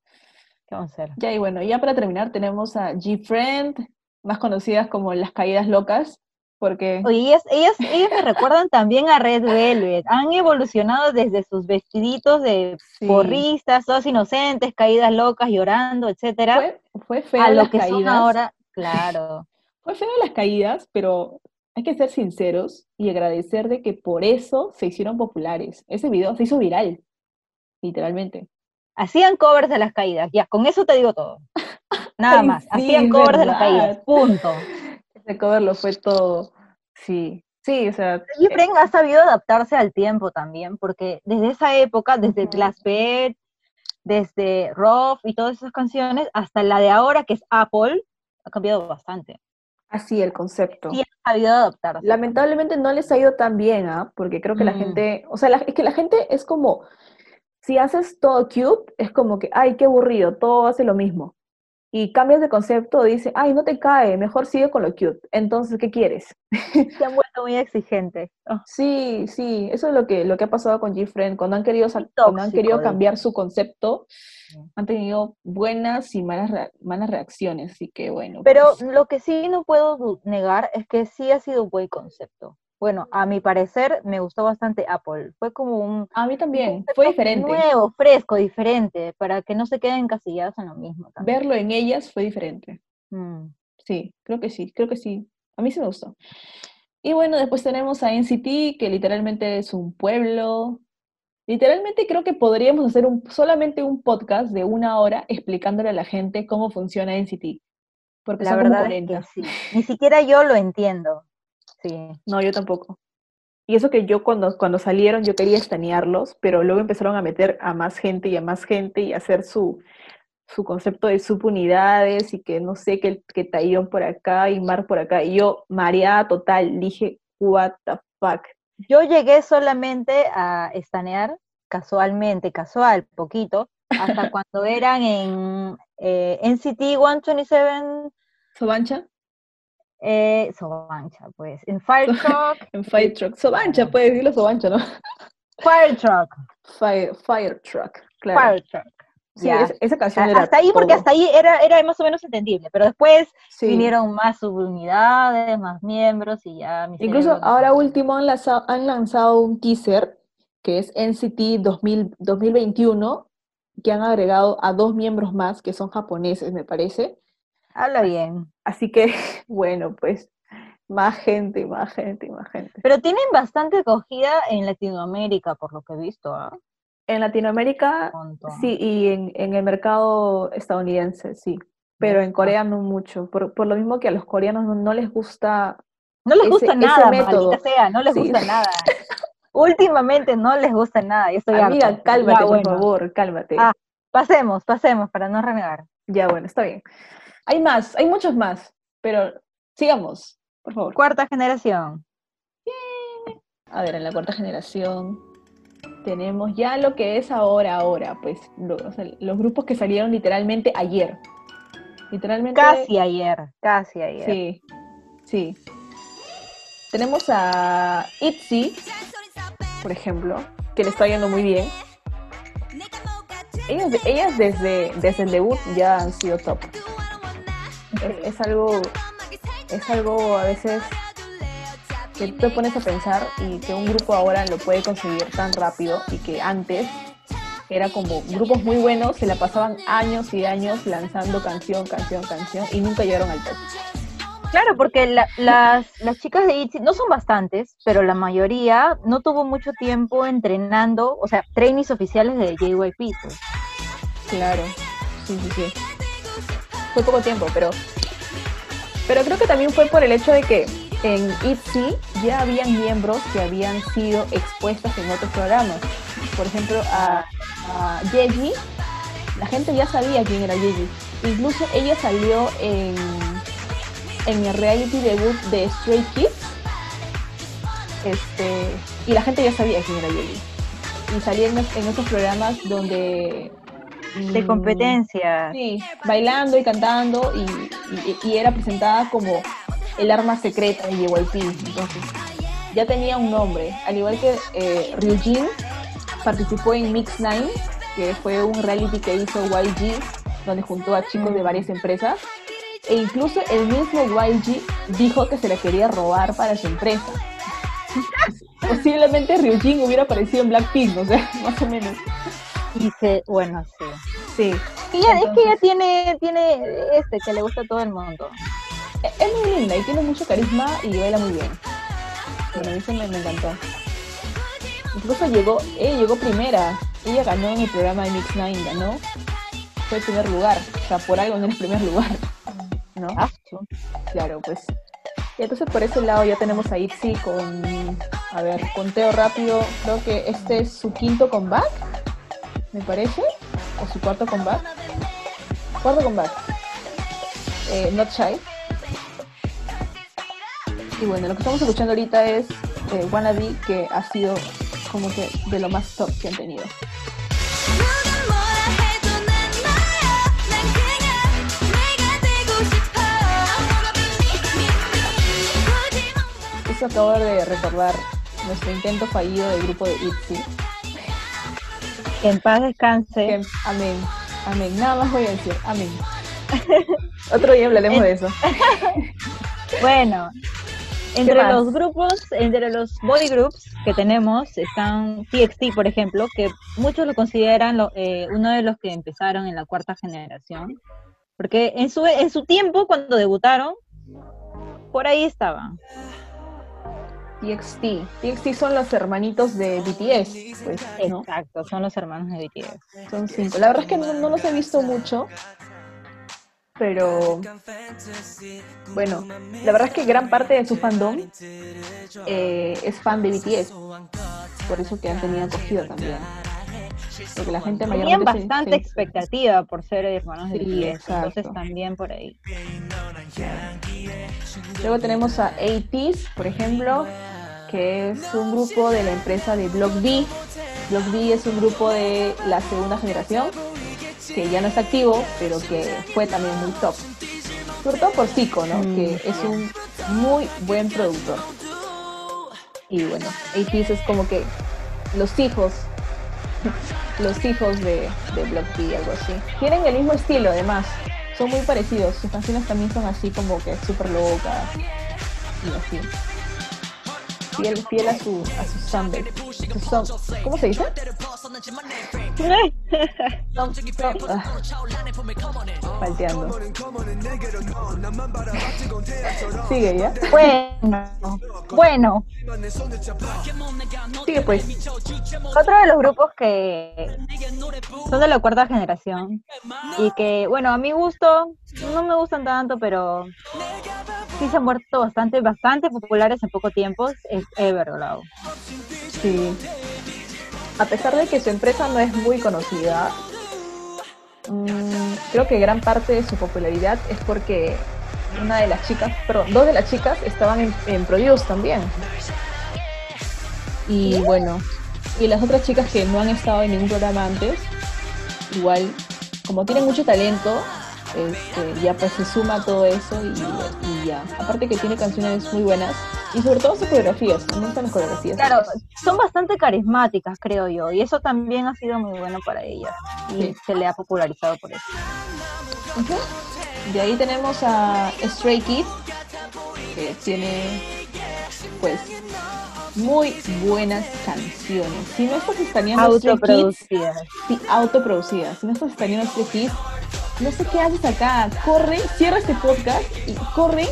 ¿Qué vamos a hacer? Ya, y bueno, ya para terminar tenemos a G-Friend, más conocidas como las caídas locas, porque... Oye, ellas, ellas, ellas me recuerdan también a Red Velvet. Han evolucionado desde sus vestiditos de sí, porristas, todas inocentes, caídas locas, llorando, etcétera, fue, fue feo a lo las que son caídas. ahora, claro. Fue feo las caídas, pero hay que ser sinceros y agradecer de que por eso se hicieron populares. Ese video se hizo viral, literalmente. Hacían covers de las caídas, ya, con eso te digo todo. Nada Ay, más, sí, hacían covers de las caídas, punto. Ese cover lo fue todo. Sí, sí, o sea, Y Fren ha sabido adaptarse al tiempo también, porque desde esa época, desde Ujú. Las Bed, desde Rough y todas esas canciones, hasta la de ahora, que es Apple, ha cambiado bastante. Así el concepto. Sí ha sabido adaptarse. Lamentablemente no les ha ido tan bien, ¿ah? Porque creo que la Mm. gente, o sea, la- es que la gente es como, si haces todo cute, es como que, ay, qué aburrido, todo hace lo mismo. Y cambias de concepto, dice, ay, no te cae, mejor sigue con lo cute. Entonces, ¿qué quieres? Se han vuelto muy exigentes. Sí, sí, eso es lo que, lo que ha pasado con G-Friend. Cuando han querido, cuando han querido cambiar su concepto, han tenido buenas y malas, malas reacciones. Así que bueno. Pero pues, lo que sí no puedo negar es que sí ha sido un buen concepto. Bueno, a mi parecer me gustó bastante Apple. Fue como un a mí también, fue diferente. nuevo, fresco, diferente, para que no se queden encasillados en lo mismo también. Verlo en ellas fue diferente. Mm. Sí, creo que sí, creo que sí. A mí sí me gustó. Y bueno, después tenemos a NCT, que literalmente es un pueblo. Literalmente creo que podríamos hacer un, solamente un podcast de una hora explicándole a la gente cómo funciona NCT. Porque La son como verdad es que 40. sí. Ni siquiera yo lo entiendo. Sí. No, yo tampoco. Y eso que yo cuando, cuando salieron yo quería estanearlos, pero luego empezaron a meter a más gente y a más gente y a hacer su, su concepto de subunidades y que no sé, que, que Taeyong por acá y Mar por acá. Y yo, mareada total, dije, what the fuck. Yo llegué solamente a estanear casualmente, casual, poquito, hasta cuando eran en eh, NCT 127 ¿Sobancha? Eh, Sobancha, pues. En Fire Truck. En Fire Truck. Sobancha, puedes decirlo Sobancha, ¿no? Fire Truck. Fire, Fire Truck, claro. Fire Truck. Sí, esa, esa canción era Hasta ahí, porque hasta ahí era, era más o menos entendible, pero después Sí. vinieron más subunidades, más miembros y ya. Incluso no- ahora último han lanzado, han lanzado un teaser que es NCT 2000 2021 que han agregado a dos miembros más que son japoneses, me parece. Habla bien. Así que, bueno, pues más gente, más gente, más gente. Pero tienen bastante acogida en Latinoamérica, por lo que he visto. ¿ah? En Latinoamérica, sí, y en, en el mercado estadounidense, sí. Pero en. Corea no mucho. Por, por lo mismo que a los coreanos no, no les gusta No les ese- gusta nada, método. sea, no les Sí. gusta nada. Últimamente no les gusta nada. Yo estoy Amiga, harta. cálmate, Ya, por favor, cálmate. Ah. Pasemos, pasemos, para no renegar. Ya, bueno, está bien. Hay más, hay muchos más, pero sigamos, por favor. Cuarta generación. A ver, en la cuarta generación tenemos ya lo que es ahora, ahora, pues, lo- o sea, los grupos que salieron literalmente ayer. Literalmente. Casi ayer, casi ayer. Sí, sí. Tenemos a ITZY, por ejemplo, que le está yendo muy bien. Ellas, ellas desde, desde el debut ya han sido top. Es, es algo, es algo a veces que tú te pones a pensar y que un grupo ahora lo puede conseguir tan rápido y que antes era como grupos muy buenos, se la pasaban años y años lanzando canción, canción, canción y nunca llegaron al top. Claro, porque la- las, las chicas de ITZY no son bastantes, pero la mayoría no tuvo mucho tiempo entrenando, o sea, trainees oficiales de JYP. pues. Claro, sí, sí, sí. Fue poco tiempo, pero. Pero creo que también fue por el hecho de que en ITZY ya habían miembros que habían sido expuestas en otros programas. Por ejemplo, a, a Yeji, la gente ya sabía quién era Yeji. Incluso ella salió en, en el reality debut de Stray Kids. Este, y la gente ya sabía quién era Yeji. Y salía en, en esos programas donde De mm, competencia. Sí, bailando y cantando y, y- y era presentada como el arma secreta de JYP. Entonces, ya tenía un nombre. Al igual que eh, Ryujin participó en Mix Nine, que fue un reality que hizo YG, donde juntó a chicos de varias empresas. E incluso el mismo YG dijo que se la quería robar para su empresa. Posiblemente Ryujin hubiera aparecido en Blackpink, o sea, más o menos. Y se, bueno, sí. Sí. Y ya, es que ella tiene, tiene este que le gusta a todo el mundo. Es muy linda y tiene mucho carisma y baila muy bien. Bueno, a mí se me, me encantó. Incluso llegó, ella llegó primera. Ella ganó en el programa de Mix Nine, ganó. Fue el primer lugar. O sea, por algo en el primer lugar. ¿No? Ah. Claro, pues. Y entonces por ese lado ya tenemos a Itzy con, a ver, conteo rápido. Creo que este es su quinto comeback, me parece, o su cuarto combate. Cuarto combate. Eh, Not Shy. Y bueno, lo que estamos escuchando ahorita es eh, Wannabe, que ha sido como que de lo más top que han tenido. Eso acabo de recordar nuestro intento fallido del grupo de ITZY que en paz descanse. Que- amén, amén. Nada más voy a decir, amén. Otro día hablaremos de eso. Bueno, entre los grupos, entre los body groups que tenemos están TXT, por ejemplo, que muchos lo consideran lo- eh, uno de los que empezaron en la cuarta generación. Porque en su, en su tiempo, cuando debutaron, por ahí estaban. TXT. TXT son los hermanitos de BTS, pues, ¿no? Exacto, son los hermanos de BTS. Son cinco. La verdad es que no, no los he visto mucho, pero bueno, la verdad es que gran parte de su fandom eh, es fan de BTS, por eso que han tenido acogida también. Porque la gente Tenían mayormente se- bastante se- expectativa por ser hermanos de BTS, exacto. entonces también por ahí. Luego tenemos a ATEEZ, por ejemplo, que es un grupo de la empresa de Block B. Block B es un grupo de la segunda generación, que ya no está activo, pero que fue también muy top. Sobre todo por Zico, ¿no? Mm, que es un muy buen productor. Y bueno, ATEEZ es como que los hijos, los hijos de, de Block B, algo así. Tienen el mismo estilo, además. Son muy parecidos. Sus canciones también son así como que súper locas y así. Fiel, fiel a su, a su soundtrack. Su sound- ¿Cómo se dice? Sound- ah, falteando. Sigue ya. Bueno, bueno, Sigue pues. otro de los grupos que son de la cuarta generación y que, bueno, a mi gusto no me gustan tanto, pero sí se han vuelto bastante, bastante populares en poco tiempo, es Everglow. Sí. A pesar de que su empresa no es muy conocida, mm, creo que gran parte de su popularidad es porque una de las chicas, perdón, dos de las chicas estaban en, en Produce también. Y bueno, y las otras chicas que no han estado en ningún programa antes, igual, como tienen mucho talento, este, ya pues se suma todo eso y, y ya. Aparte que tiene canciones muy buenas y sobre todo sus coreografías, me gustan las coreografías. Claro, son bastante carismáticas, creo yo, y eso también ha sido muy bueno para ella y Sí. se le ha popularizado por eso. De ahí tenemos a Stray Kids, que tiene pues muy buenas canciones. Si no Stray Kids, Autoproducidas. sí, autoproducidas. Si no estás estaneando Stray Kids, no sé qué haces acá. Corre, cierra este podcast y corre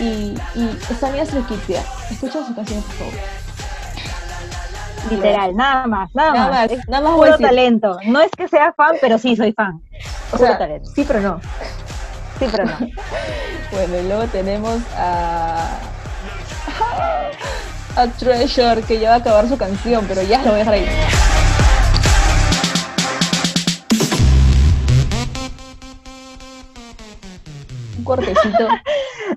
y, y estanea Stray Kids. Escucha sus canciones, por favor. Literal, nada más, nada, Nada más. más, nada más puro decir. talento. No es que sea fan, pero sí soy fan. O Puro sea, talento. sí, pero no. Sí, pero no. Bueno, y luego tenemos a. a Treasure, que ya va a acabar su canción, pero ya lo voy a dejar ahí. Un cortecito.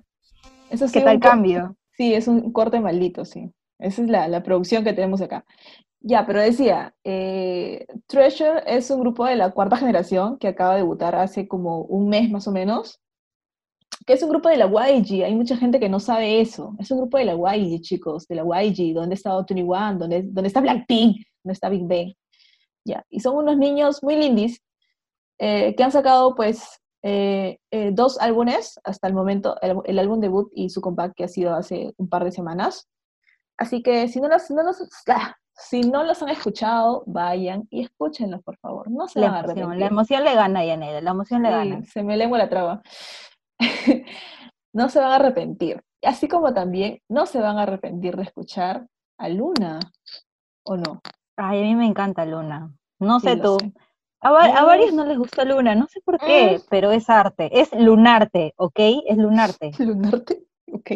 Eso sí, ¿Qué tal cambio? Sí, es un corte maldito, sí. Esa es la, la producción que tenemos acá. Ya, pero decía, eh, Treasure es un grupo de la cuarta generación que acaba de debutar hace como un mes más o menos, que es un grupo de la YG. Hay mucha gente que no sabe eso. Es un grupo de la YG, chicos, de la YG, donde está Tony One, donde, donde está Blackpink, donde está Big Bang. Ya, y son unos niños muy lindis eh, que han sacado pues eh, eh, dos álbumes hasta el momento, el, el álbum debut y su compact que ha sido hace un par de semanas. Así que si no los, no los- ah, si no los han escuchado, vayan y escúchenlos, por favor. No se La van a emoción, arrepentir. la emoción le gana a Yaneda, la emoción le Sí, gana. se me lengua la traba. no se van a arrepentir. Así como también no se van a arrepentir de escuchar a Luna, ¿o no? Ay, a mí me encanta Luna. No Sí, sé tú. sé. A, va- a Mm. varios no les gusta Luna, no sé por qué, Mm. pero es arte. Es lunarte, ¿ok? Es lunarte. Lunarte, ok.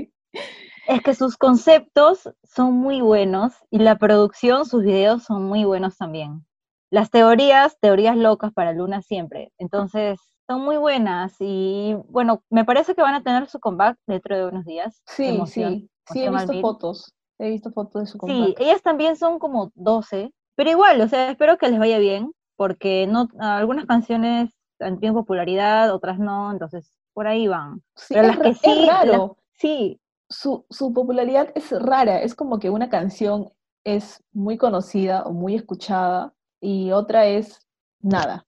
Es que sus conceptos son muy buenos y la producción, sus videos son muy buenos también. Las teorías, teorías locas para Luna siempre. Entonces, son muy buenas y bueno, me parece que van a tener su comeback dentro de unos días. Sí, Emoción, sí, sí, he visto fotos. He visto fotos de su Sí, compact. ellas también son como 12, pero igual, o sea, espero que les vaya bien, porque no, algunas canciones tenido popularidad, otras no, entonces por ahí van. Sí, pero es, las que ra- es sí, las- raro. Sí, Su, su popularidad es rara. Es como que una canción es muy conocida o muy escuchada y otra es nada.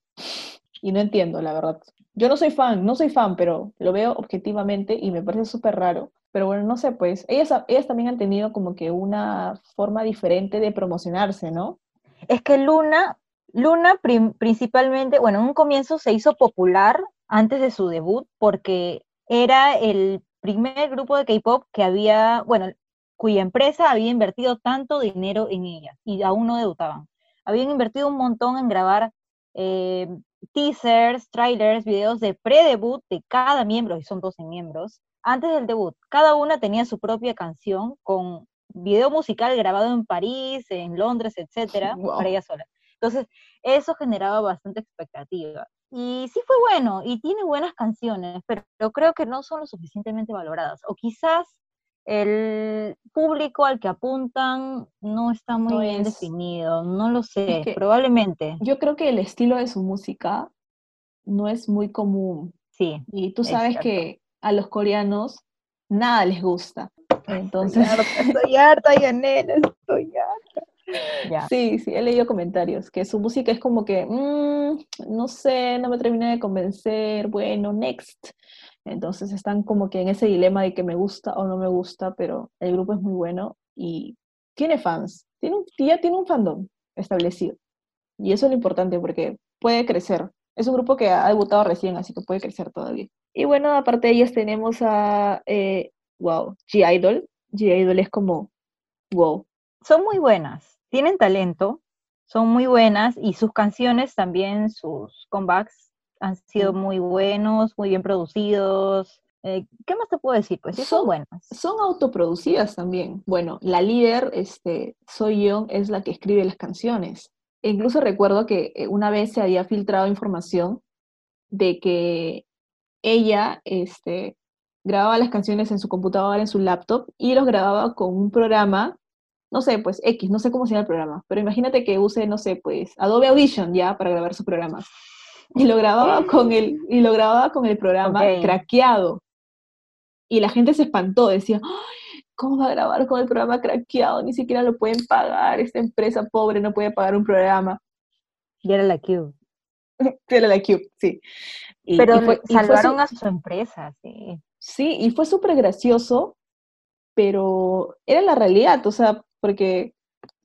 Y no entiendo, la verdad. Yo no soy fan, no soy fan, pero lo veo objetivamente y me parece súper raro. Pero bueno, no sé, pues ellas, ellas también han tenido como que una forma diferente de promocionarse, ¿no? es que Luna, Luna principalmente, bueno, en un comienzo se hizo popular antes de su debut porque era el primer grupo de K-pop que había, bueno, cuya empresa había invertido tanto dinero en ella y aún no debutaban. Habían invertido un montón en grabar eh, teasers, trailers, videos de pre-debut de cada miembro, y son 12 miembros, antes del debut. Cada una tenía su propia canción con video musical grabado en París, en Londres, etcétera, Wow. para ella sola. Entonces, eso generaba bastante expectativa. Y sí fue bueno, y tiene buenas canciones, pero, pero creo que no son lo suficientemente valoradas. O quizás el público al que apuntan no está muy No bien es- definido, no lo sé, que- probablemente, Yo creo que el estilo de su música no es muy común. sí. Y tú Es sabes que a los coreanos nada les gusta. Entonces, estoy harta, Yanela, estoy harta. Ya. sí, sí, he leído comentarios que su música es como que, "Mm, no sé, no me termina de convencer, bueno, next. Entonces están como que en ese dilema de que me gusta o no me gusta, pero el grupo es muy bueno y tiene fans, tiene un, ya tiene un fandom establecido. Y eso es lo importante porque puede crecer. Es un grupo que ha debutado recién, así que puede crecer todavía. Y bueno, aparte de ellas tenemos a, eh, wow, G-Idol. G-Idol es como, wow, Son muy buenas, tienen talento, son muy buenas y sus canciones también, sus comebacks han sido muy buenos, muy bien producidos. Eh, ¿Qué más te puedo decir? Pues sí, son Son- buenas. son autoproducidas también. Bueno, la líder, este, Soy Young, es la que escribe las canciones. E incluso recuerdo que eh, una vez se había filtrado información de que ella este, grababa las canciones en su computadora, en su laptop, y los grababa con un programa, no sé, pues X, no sé cómo se llama el programa, pero imagínate que use, no sé, pues Adobe Audition ya para grabar sus programas. Y lo grababa con el, y lo grababa con el programa craqueado. Y la gente se espantó, decía, "Ay, ¿cómo va a grabar con el programa craqueado? Ni siquiera lo pueden pagar, esta empresa pobre no puede pagar un programa. Y era la Cube. Era la Cube, sí. Y- Pero y fue- fue salvaron a su empresa, sí. Sí, y fue súper gracioso, pero era la realidad, o sea, porque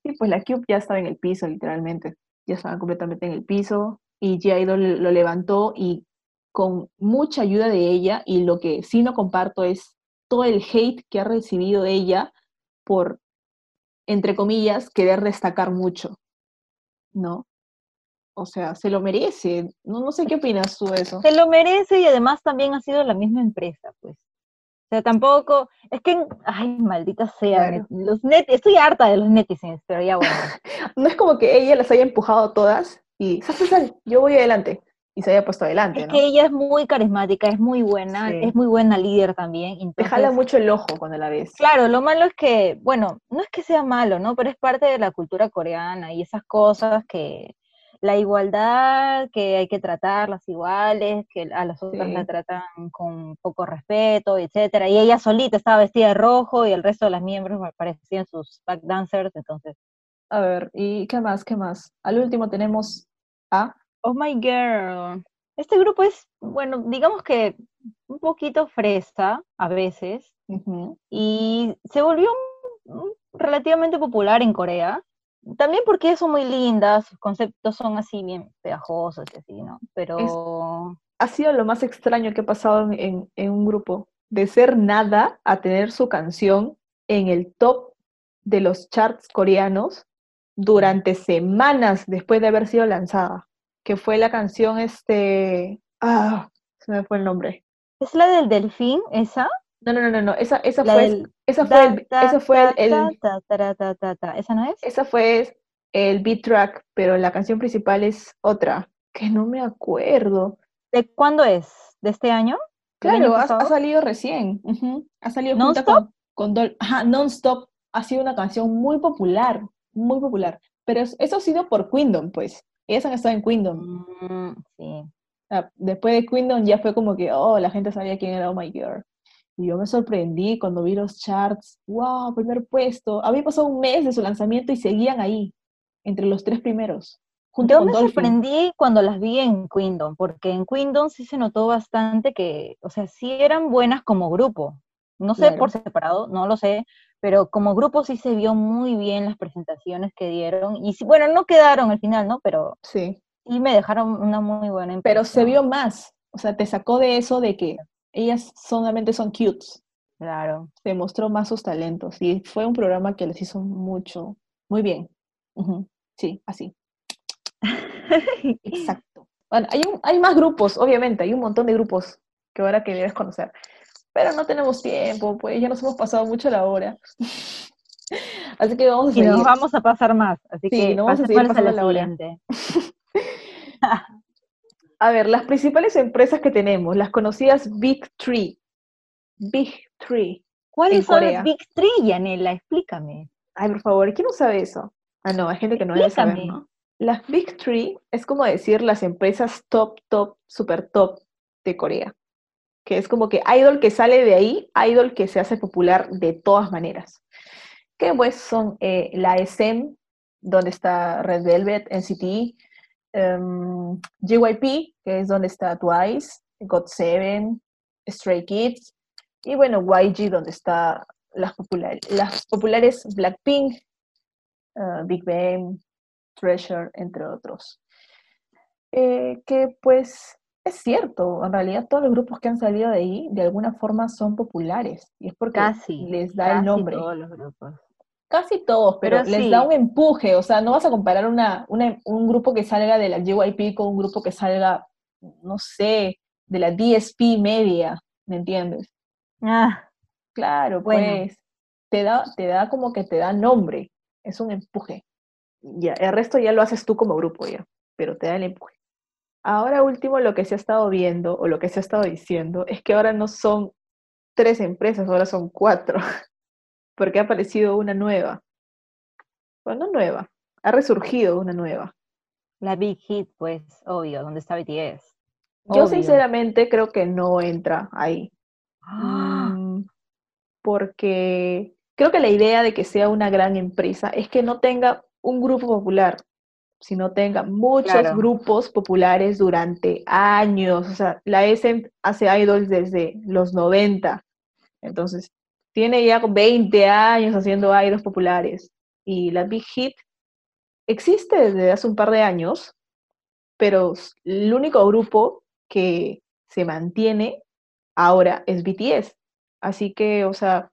sí, pues la Cube ya estaba en el piso, literalmente, ya estaba completamente en el piso, y G-Idol lo levantó y con mucha ayuda de ella, y lo que sí no comparto es todo el hate que ha recibido ella por, entre comillas, querer destacar mucho, ¿no? O sea, se lo merece. No, no sé qué opinas tú de eso. Se lo merece y además también ha sido la misma empresa, pues. O sea, tampoco, es que, ay, maldita sea, Claro. los net, estoy harta de los netizens, pero ya bueno. No es como que ella las haya empujado todas y sal, sal, sal, yo voy adelante. Y se haya puesto adelante, Es ¿no? que ella es muy carismática, es muy buena, Sí. es muy buena líder también. Te Entonces, jala mucho el ojo cuando la ves. Claro, lo malo es que, bueno, no es que sea malo, ¿no? Pero es parte de la cultura coreana y esas cosas que la igualdad, que hay que tratarlas iguales, que a las otras Sí. la tratan con poco respeto, etcétera. Y ella solita estaba vestida de rojo y el resto de las miembros parecían sus back dancers, entonces, A ver, ¿y qué más? ¿Qué más? Al último tenemos a... oh my girl. Este grupo es, bueno, digamos que un poquito fresa a veces, y se volvió relativamente popular en Corea. También porque son muy lindas, sus conceptos son así bien pegajosos y así, ¿no? Pero Ha sido lo más extraño que ha pasado en, en- en un grupo. De ser nada a tener su canción en el top de los charts coreanos durante semanas después de haber sido lanzada. Que fue la canción este... Ah, se me fue el nombre. ¿es la del delfín esa? No, no, no, no, no. Esa, esa La fue, del esa fue, el, esa fue el- ta, el, ta, ta, ta, ta, ta. ¿Esa no es? esa fue el beat track, pero la canción principal es otra, que no me acuerdo. ¿De cuándo es? ¿De este año? ¿Del año Claro, ha, salido recién. Ha salido junto con, con Dol- Ajá, Non-Stop ha sido una canción muy popular, muy popular. Pero es- eso ha sido por Queendom, pues. Ellas han estado en Queendom. Mm, sí. Ah, Después de Queendom ya fue como que, oh, la gente sabía quién era Oh My Girl. Y yo me sorprendí cuando vi los charts. ¡Wow! Primer puesto. Había pasado un mes de su lanzamiento y seguían ahí, entre los tres primeros. Junto Yo con me Dolphin. sorprendí cuando las vi en Queendom, porque en Queendom sí se notó bastante que, o sea, sí eran buenas como grupo. No sé Claro. por separado, no lo sé, pero como grupo sí se vio muy bien las presentaciones que dieron. Y sí, bueno, no quedaron al final, ¿no? Pero Sí. sí me dejaron una muy buena impresión. Pero se vio más. O sea, te sacó de eso de que ellas solamente son cutes. Claro. Se mostró más sus talentos. Y fue un programa que les hizo mucho, muy bien. Sí, así. Exacto. Bueno, hay, un, hay más grupos, obviamente, hay un montón de grupos que ahora que debes conocer. Pero no tenemos tiempo, pues ya nos hemos pasado mucho la hora. Así que vamos a Y seguir. nos vamos a pasar más, así Sí, que nos vamos a seguir a pasando la la hora. A ver, las principales empresas que tenemos, las conocidas Big Three. Big Three. ¿Cuáles son las Big Three, Yanela? Explícame. Ay, por favor, ¿quién no sabe eso? Ah, no, hay gente que no debe saber. ¿no? Las Big Three es como decir las empresas top, top, super top de Corea. Que es como que idol que sale de ahí, idol que se hace popular de todas maneras. Que pues son eh, la SM, donde está Red Velvet, NCT, em, JYP, que es donde está Twice, GOT7, Stray Kids, y bueno, YG, donde está las, las populares Blackpink, eh, Big Bang, Treasure, entre otros. Eh, que pues es cierto, en realidad todos los grupos que han salido de ahí de alguna forma son populares y es porque Casi. les da el casi nombre. todos los grupos. Casi todos, pero, Pero les sí. da un empuje, o sea, no vas a comparar una, una- un grupo que salga de la JYP con un grupo que salga, no sé, de la DSP media, ¿me entiendes? Ah, Claro, Bueno. pues te da, te da como que te da nombre, es un empuje. Ya, el resto ya lo haces tú como grupo ya, pero te da el empuje. Ahora último, lo que se ha estado viendo o lo que se ha estado diciendo es que ahora no son tres empresas, ahora son cuatro, porque ha aparecido una nueva. Bueno, no nueva, ha resurgido una nueva. La Big Hit, pues, obvio, donde está BTS. Yo sinceramente creo que no entra ahí. ¡Ah! Mm, porque creo que la idea de que sea una gran empresa es que no tenga un grupo popular, sino tenga muchos Claro. grupos populares durante años. O sea, la SM hace idols desde los 90. Entonces, tiene ya 20 años haciendo idols populares. Y la Big Hit existe desde hace un par de años, pero el único grupo que se mantiene ahora es BTS. Así que, o sea,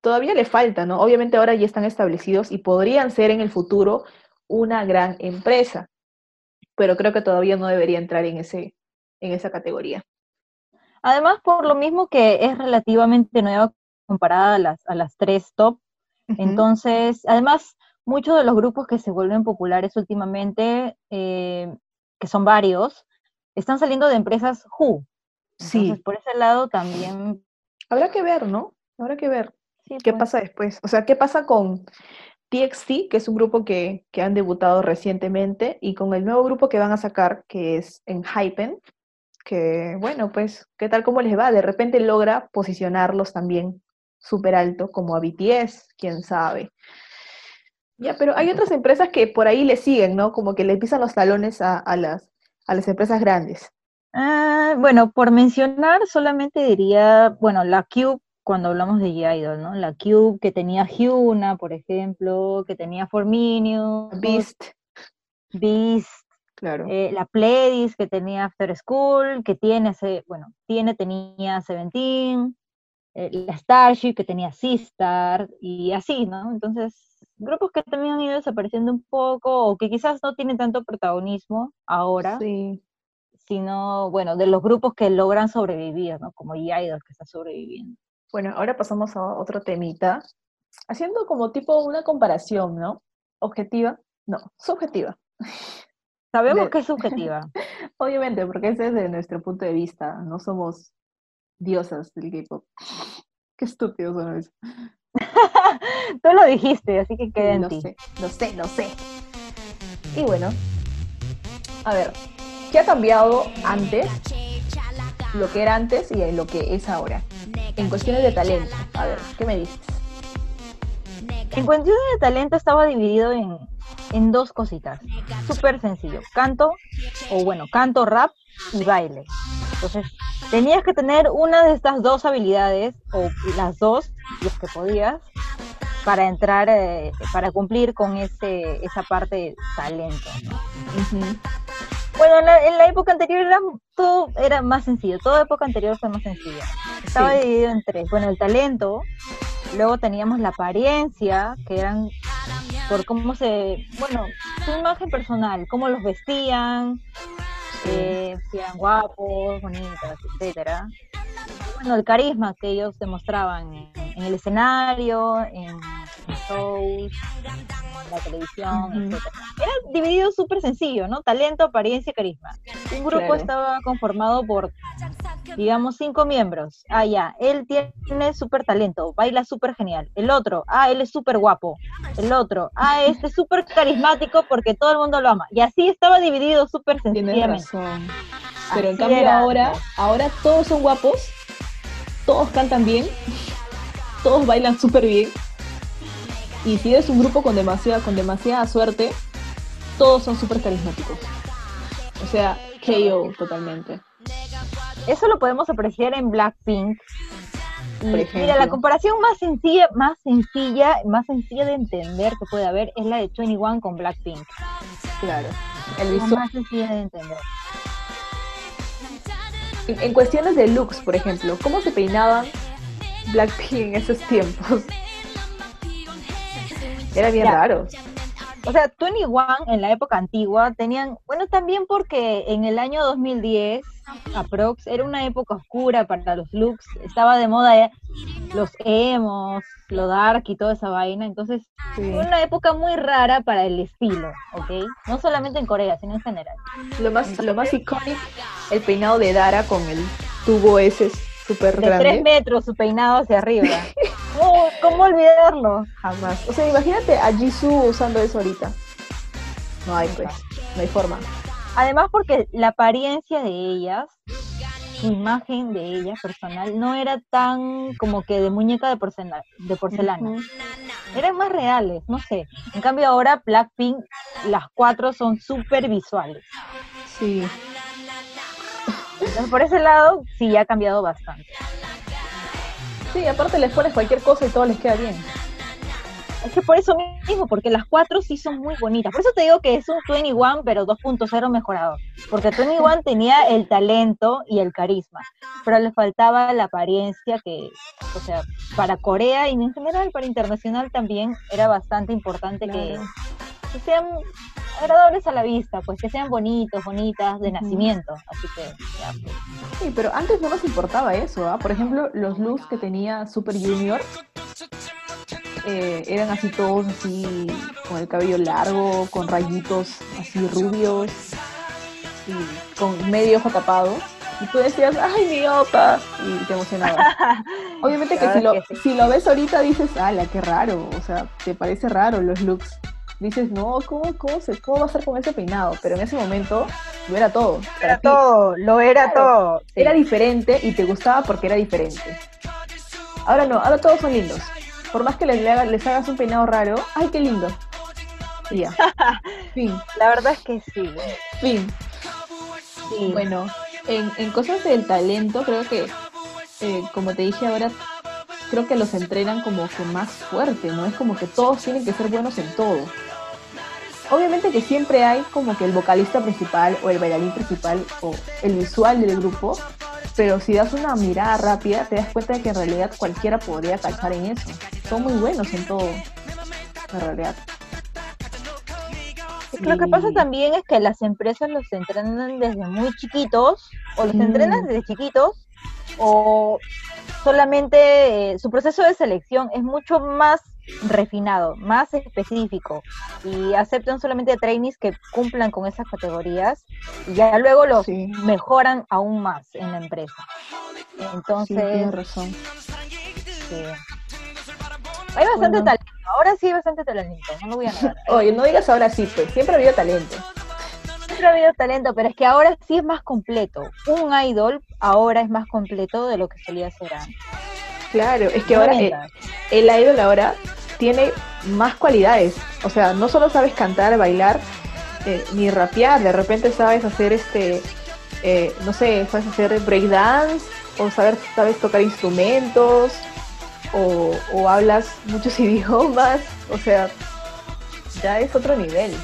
todavía le falta, ¿no? Obviamente ahora ya están establecidos y podrían ser en el futuro una gran empresa, pero creo que todavía no debería entrar en ese, en esa categoría. Además, por lo mismo que es relativamente nueva comparada a las, a las tres top, entonces, además, muchos de los grupos que se vuelven populares últimamente, eh, que son varios, están saliendo de empresas Who. Entonces, Sí. por ese lado también, Habrá que ver, ¿no? Habrá que ver sí, qué pues, pasa después. O sea, qué pasa con TXT, que es un grupo que, que han debutado recientemente, y con el nuevo grupo que van a sacar, que es en Hypen, que bueno, pues, ¿qué tal cómo les va? De repente logra posicionarlos también súper alto, como a BTS, quién sabe. Ya, pero hay otras empresas que por ahí le siguen, ¿no? Como que le pisan los talones a, a las, a las empresas grandes. Ah, bueno, por mencionar, solamente diría, bueno, la Cube, cuando hablamos de G-Idol, ¿no? La Cube que tenía Hyuna, por ejemplo, que tenía Forminio, Beast, Beast, claro. eh, la Pledis que tenía After School, que tiene, bueno, tiene, tenía Seventeen, eh, la Starship que tenía Sistar, y así, ¿no? Entonces, grupos que también han ido desapareciendo un poco, o que quizás no tienen tanto protagonismo ahora, Sí. sino, bueno, de los grupos que logran sobrevivir, ¿no? Como Idol que está sobreviviendo. Bueno, ahora pasamos a otro temita, haciendo como tipo una comparación, ¿no? Objetiva, no, subjetiva. Sabemos De- que es subjetiva. Obviamente, porque ese es desde nuestro punto de vista, no somos diosas del K-pop. Qué estúpido son eso. Tú lo dijiste, así que queda en Lo ti. sé, lo sé, lo sé. Y bueno, a ver, ¿qué ha cambiado antes? Lo que era antes y lo que es ahora. En cuestiones de talento. A ver, ¿qué me dices? En cuestión de talento estaba dividido en, en dos cositas. Súper sencillo. Canto, o bueno, canto, rap y baile. Entonces, tenías que tener una de estas dos habilidades, o las dos, los que podías, para entrar, eh, para cumplir con ese, esa parte de talento. ¿no? Bueno, en la, en la época anterior era todo era más sencillo, toda época anterior fue más sencilla. Estaba Sí. dividido en tres. Bueno, el talento, luego teníamos la apariencia, que eran por cómo se, bueno, su imagen personal, cómo los vestían, eh, si eran guapos, bonitas, etcétera. Bueno, el carisma que ellos demostraban en, en el escenario, en, en shows, la televisión, etcétera. Era dividido súper sencillo, ¿no? Talento, apariencia carisma. Un grupo Claro. estaba conformado por, digamos, cinco miembros. Ah, ya, él tiene súper talento, baila súper genial. El otro, ah, él es súper guapo. El otro, ah, este es súper carismático porque todo el mundo lo ama. Y así estaba dividido súper sencillamente. razón. Pero en Así cambio era ahora, ahora todos son guapos, todos cantan bien, todos bailan súper bien. Y si eres un grupo con demasiada, con demasiada suerte, todos son súper carismáticos. O sea, KO totalmente. Eso lo podemos apreciar en Blackpink. Mira, la comparación más sencilla, más sencilla, más sencilla de entender que puede haber es la de 21 con Blackpink. Claro. El La más sencilla de entender. En, en cuestiones de looks, por ejemplo, ¿cómo se peinaban Blackpink en esos tiempos? Era bien Ya. raro. O sea, 21 en la época antigua tenían, bueno, también porque en el año 2010, aprox, era una época oscura para los looks, estaba de moda eh, los emos, lo dark y toda esa vaina, entonces Sí. fue una época muy rara para el estilo, ¿ok? No solamente en Corea, sino en general. Lo más, lo más icónico, el peinado de Dara con el tubo ese súper De grande. tres metros su peinado hacia arriba. ¿Cómo, cómo olvidarlo? Jamás. O sea, imagínate a Jisoo usando eso ahorita. No hay pues. no hay forma. Además porque la apariencia de ellas, su imagen de ellas personal, no era tan como que de muñeca de, porcela- de porcelana. Eran más reales, no sé. En cambio ahora Blackpink, las cuatro son súper visuales. Sí. Entonces, por ese lado, sí ha cambiado bastante. Sí, aparte les pones cualquier cosa y todo les queda bien. Es que por eso mismo, porque las cuatro sí son muy bonitas. Por eso te digo que es un 21, pero 2.0 mejorado. Porque 21 tenía el talento y el carisma, pero le faltaba la apariencia que, o sea, para Corea y en general para internacional también era bastante importante que, sean agradables a la vista, pues que sean bonitos, bonitas de nacimiento. Así que, ya, pues. Sí, pero antes no nos importaba eso, ¿ah? Por ejemplo, los looks que tenía Super Junior eh, eran así todos así, con el cabello largo, con rayitos así rubios y con medio ojo tapado. Y tú decías, ¡ay, mi opa! Y te emocionabas. Obviamente que La si lo, que sí. si lo ves ahorita dices, ¡ala, qué raro! O sea, te parece raro los looks. Dices, no, ¿cómo, cómo, se, ¿cómo va a ser con ese peinado? Pero en ese momento lo era todo. Para Era ti todo, lo era Claro. todo. sí. era diferente y te gustaba porque era diferente. Ahora no, ahora todos son lindos. Por más que les, les hagas un peinado raro, ¡ay, qué lindo! Y ya. fin, La verdad es que sí. fin. sí. Bueno, en, en cosas del talento, creo que, eh, como te dije ahora, creo que los entrenan como que más fuerte, ¿no? Es como que todos tienen que ser buenos en todo. Obviamente que siempre hay como que el vocalista principal o el bailarín principal o el visual del grupo, pero si das una mirada rápida te das cuenta de que en realidad cualquiera podría calzar en eso. Son muy buenos en todo, en realidad. Lo que pasa también es que las empresas los entrenan desde muy chiquitos, o los Mm. entrenan desde chiquitos, o solamente eh, su proceso de selección es mucho más refinado, más específico, y aceptan solamente trainees que cumplan con esas categorías, y ya luego los Sí. mejoran aún más en la empresa. Sí, Entonces, tienes razón. sí. hay bastante Bueno. talento, ahora sí hay bastante talento, no lo voy a negar. Oye, no digas ahora sí, pues siempre ha habido talento. Siempre ha habido talento, pero es que ahora sí es más completo. Un idol ahora es más completo de lo que solía ser antes. Claro, es que No ahora el, mientas. el idol ahora tiene más cualidades. O sea, no solo sabes cantar, bailar, eh, ni rapear, de repente sabes hacer este, eh, no sé, sabes hacer breakdance, o saber, sabes tocar instrumentos, o, o hablas muchos idiomas, o sea, ya es otro nivel.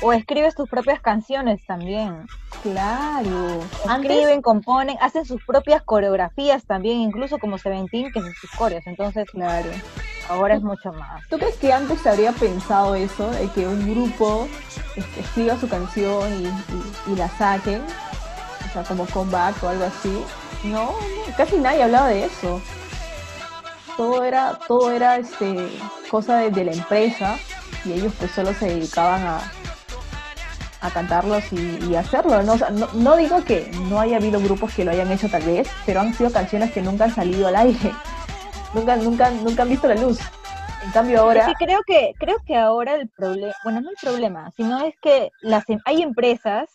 O escribes tus propias canciones también. Claro. Antes, Escriben, componen, hacen sus propias coreografías también, incluso como Seventeen, que son sus coreos. Entonces, claro. ahora es mucho más. ¿Tú crees que antes se habría pensado eso, de que un grupo escriba su canción y, y- y la saquen? O sea, como comeback o algo así. No, no, casi nadie hablaba de eso. Todo era, todo era este, cosa de, de la empresa y ellos pues solo se dedicaban a, a cantarlos y, y hacerlo. ¿no? O sea, no, no digo que no haya habido grupos que lo hayan hecho tal vez, pero han sido canciones que nunca han salido al aire. Nunca, nunca, nunca han visto la luz. En cambio ahora... Creo que, creo que ahora el problema, bueno, no el problema, sino es que las em- hay empresas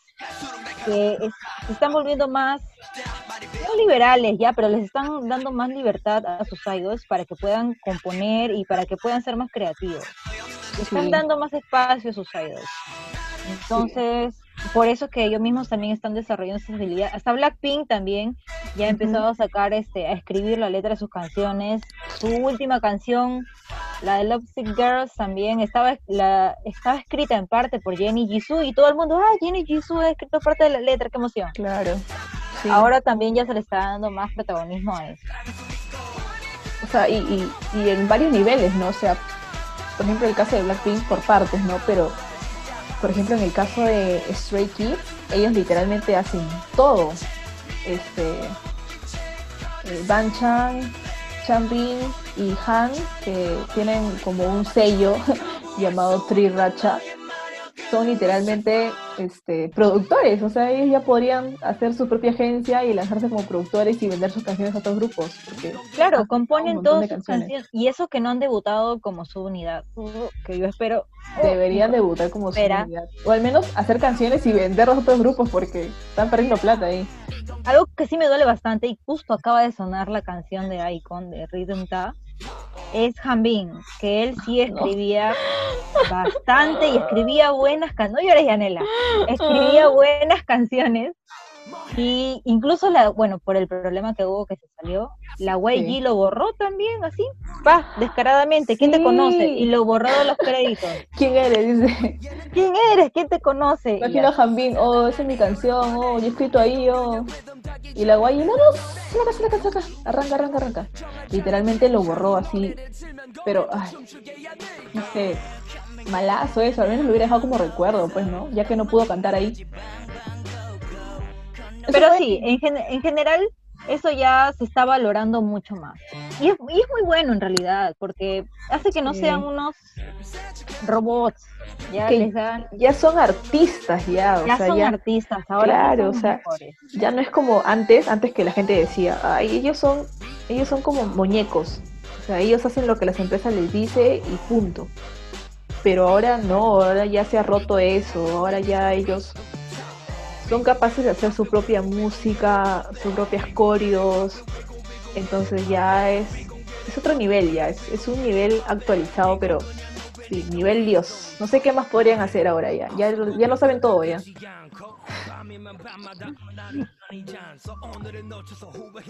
que es- se están volviendo más, no liberales ya, pero les están dando más libertad a sus idols para que puedan componer y para que puedan ser más creativos. Están dando más espacio a sus idols. Entonces, por eso es que ellos mismos también están desarrollando esa habilidad. Hasta Blackpink también ya ha empezado a sacar, este, a escribir la letra de sus canciones. Su última canción, la de Love Sick Girls, también estaba, la, estaba escrita en parte por Jenny Jisoo y todo el mundo, ah, Jenny Jisoo ha escrito parte de la letra, qué emoción. Claro. sí. Ahora también ya se le está dando más protagonismo a eso. o sea, y, y, y en varios niveles, ¿no? O sea, por ejemplo, el caso de Blackpink por partes, ¿no? Pero, por ejemplo, en el caso de Stray Kids, ellos literalmente hacen todo. Este, eh, Banchan, Changbin y Han, que tienen como un sello llamado Tri Racha, son literalmente este, productores, o sea, ellos ya podrían hacer su propia agencia y lanzarse como productores y vender sus canciones a otros grupos. Porque Claro, componen todas sus canciones. Y eso que no han debutado como su unidad. uh, Que yo espero. oh, Deberían debutar como su Espera. unidad. O al menos hacer canciones y vender a otros grupos porque están perdiendo plata ahí. Algo que sí me duele bastante, y justo acaba de sonar la canción de Icon de Rhythm Ta, es Hanbin, que él sí escribía bastante y escribía buenas canciones. No llores, Yanela. Escribía buenas canciones. Y incluso la, bueno, por el problema que hubo que se salió, la YG Sí. lo borró también, así, pa, descaradamente. ¿Quién te conoce? Y lo borró de los créditos. ¿Quién eres? Dice. ¿Quién eres? ¿Quién te conoce? Imagino a Hanbin, oh, esa es mi canción, oh, yo he escrito ahí, oh. Y la guay, no, no, saca, saca, saca, arranca, arranca, arranca. Literalmente lo borró así, pero, ay, no sé, malazo eso, al menos lo hubiera dejado como recuerdo, pues, ¿no? Ya que no pudo cantar ahí. Pero sí, en, gen- en general eso ya se está valorando mucho más. Y es, y es muy bueno en realidad, porque hace que no Sí. sean unos robots, ya Que les dan, Ya son artistas, ya, o ya sea, son ya, artistas, ahora claro, son o sea, mejores. ya no es como antes, antes que la gente decía, ay, ellos son, ellos son como muñecos. O sea, ellos hacen lo que las empresas les dice y punto. Pero ahora no, ahora ya se ha roto eso, ahora ya ellos son capaces de hacer su propia música, sus propias coreos. Entonces ya es, es otro nivel ya, es, es un nivel actualizado, pero sí, nivel Dios. No sé qué más podrían hacer ahora ya, ya, lo- ya lo saben todo ya.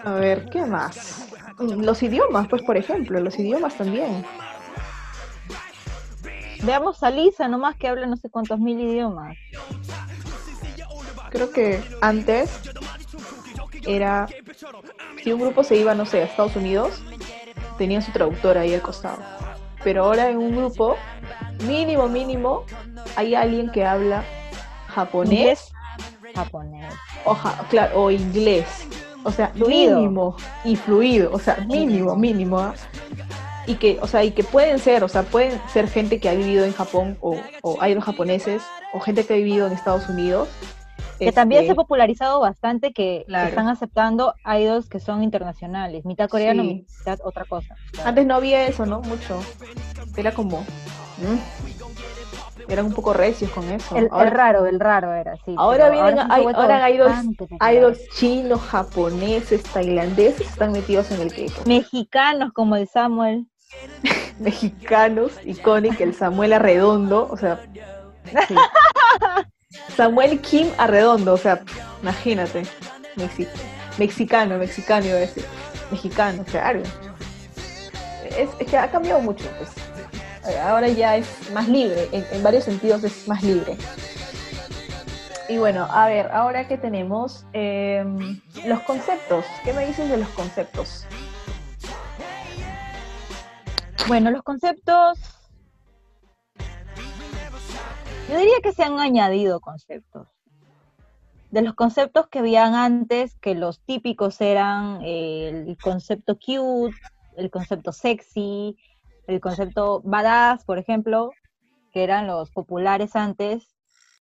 A ver, ¿qué más? Los idiomas, pues por ejemplo, los idiomas también. Veamos a Lisa nomás que habla no sé cuántos mil idiomas. Creo que antes era, si un grupo se iba, no sé, a Estados Unidos, tenía su traductor ahí al costado. Pero ahora en un grupo, mínimo, mínimo, hay alguien que habla japonés Inglés, japonés. o, ja- claro, o inglés. O sea, Fluido. mínimo y fluido, o sea, mínimo, mínimo. ¿ah? Y que, o sea, y que pueden ser, o sea, pueden ser gente que ha vivido en Japón o, o hay los japoneses o gente que ha vivido en Estados Unidos. Que también se Este, ha popularizado bastante que Claro. están aceptando idols que son internacionales, mitad coreano, Sí. mitad otra cosa. Antes no había eso, ¿no? Mucho. Era como. ¿mm? Eran un poco recios con eso. El, el ahora raro, el raro era, sí. ahora vienen, ahora hay idols, idols chinos, japoneses, tailandeses están metidos en el K-pop. Mexicanos como el Samuel. Mexicanos, icónico, el Samuel Arredondo, o sea. sí. Samuel Kim Arredondo, o sea, imagínate. Mexi- mexicano, mexicano iba a decir. Mexicano, claro. Es, es que ha cambiado mucho, pues. Ahora ya es más libre, en, en varios sentidos es más libre. Y bueno, a ver, ahora que tenemos Em, los conceptos. ¿Qué me dices de los conceptos? Bueno, los conceptos. Yo diría que se han añadido conceptos. De los conceptos que habían antes, que los típicos eran eh, el concepto cute, el concepto sexy, el concepto badass, por ejemplo, que eran los populares antes,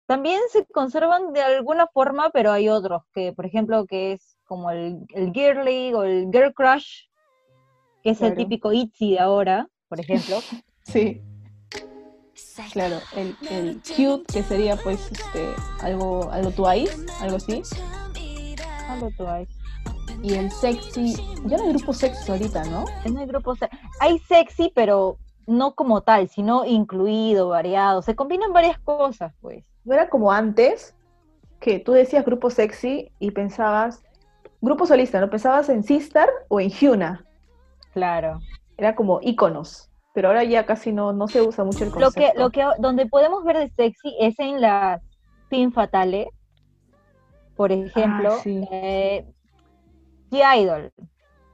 también se conservan de alguna forma, pero hay otros que, por ejemplo, que es como el, el girly o el girl crush, que es el típico ITZY de ahora, por ejemplo. Sí. Claro, el, el cute, que sería pues este, algo, algo twice, algo así. Algo Twice. Y el sexy, ya no hay grupo sexy ahorita, ¿no? No hay grupos, hay sexy, pero no como tal, sino incluido, variado. Se combinan varias cosas, pues. No era como antes, que tú decías grupo sexy y pensabas, grupo solista, ¿no? Pensabas en Sistar o en Hyuna. Claro. Era como íconos. Pero ahora ya casi no, no se usa mucho el Lo concepto. que, lo que, donde podemos ver de sexy es en las Pin Fatale, por ejemplo, Ah, sí. eh, G-Idol,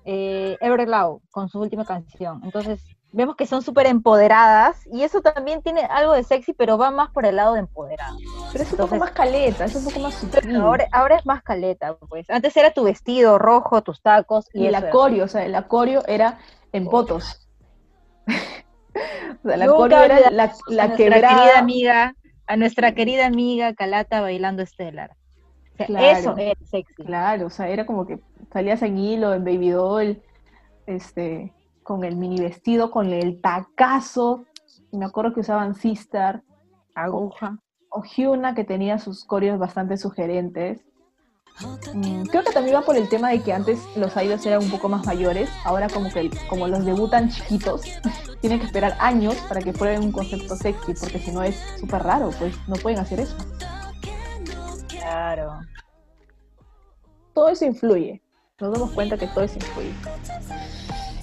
eh, Everglow, con su última canción. Entonces, vemos que son súper empoderadas, y eso también tiene algo de sexy, pero va más por el lado de empoderado. Pero es un poco más caleta, es un poco más sutil. Ahora, ahora es más caleta, pues. Antes era tu vestido rojo, tus tacos, y, y el acorio, o sea, el acorio era en potos. o sea, el Nunca acorio era la, a la quebrada. querida amiga a nuestra querida amiga Calata bailando Stellar. O sea, Claro. Eso es sexy. Claro, o sea, era como que salías en hilo, en baby doll, este, con el mini vestido, con el tacazo. Me acuerdo que usaban Sistar Aguja. o Hyuna, que tenía sus coreos bastante sugerentes. Mm, Creo que también va por el tema de que antes los idols eran un poco más mayores, ahora como que como los debutan chiquitos, tienen que esperar años para que prueben un concepto sexy, porque si no es súper raro, pues no pueden hacer eso. Claro. Todo eso influye, nos damos cuenta que todo eso influye.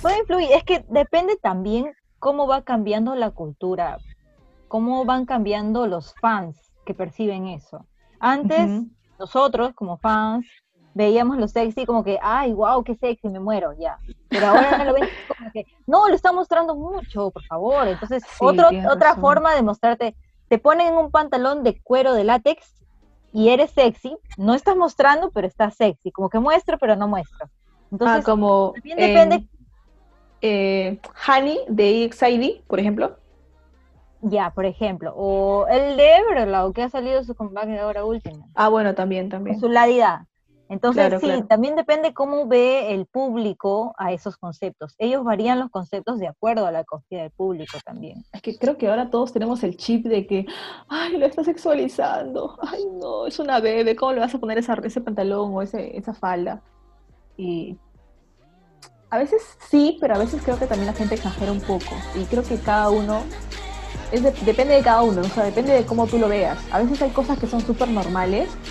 Todo influye, es que depende también cómo va cambiando la cultura, cómo van cambiando los fans que perciben eso. Antes. Nosotros como fans veíamos lo sexy como que, ay, wow, qué sexy, me muero, ya. Pero ahora lo ven como que, no, lo está mostrando mucho, por favor. Entonces, Sí, otro, otra razón. forma de mostrarte, te ponen un pantalón de cuero de látex y eres sexy, no estás mostrando, pero estás sexy, como que muestro, pero no muestro. Entonces, ah, como también depende- en, eh, Honey de EXID, por ejemplo. Ya, por ejemplo, o el de Everglow, que ha salido su comeback de ahora último, Ah, bueno, también, también. su ladidad. Entonces, Claro, sí, claro. también depende cómo ve el público a esos conceptos. Ellos varían los conceptos de acuerdo a la acogida del público también. Es que creo que ahora todos tenemos el chip de que, ay, lo está sexualizando, ay, no, es una bebé, ¿cómo le vas a poner esa, ese pantalón o ese, esa falda? Y a veces sí, pero a veces creo que también la gente exagera un poco. Y creo que cada uno, es de- depende de cada uno, o sea, depende de cómo tú lo veas. A veces hay cosas que son súper normales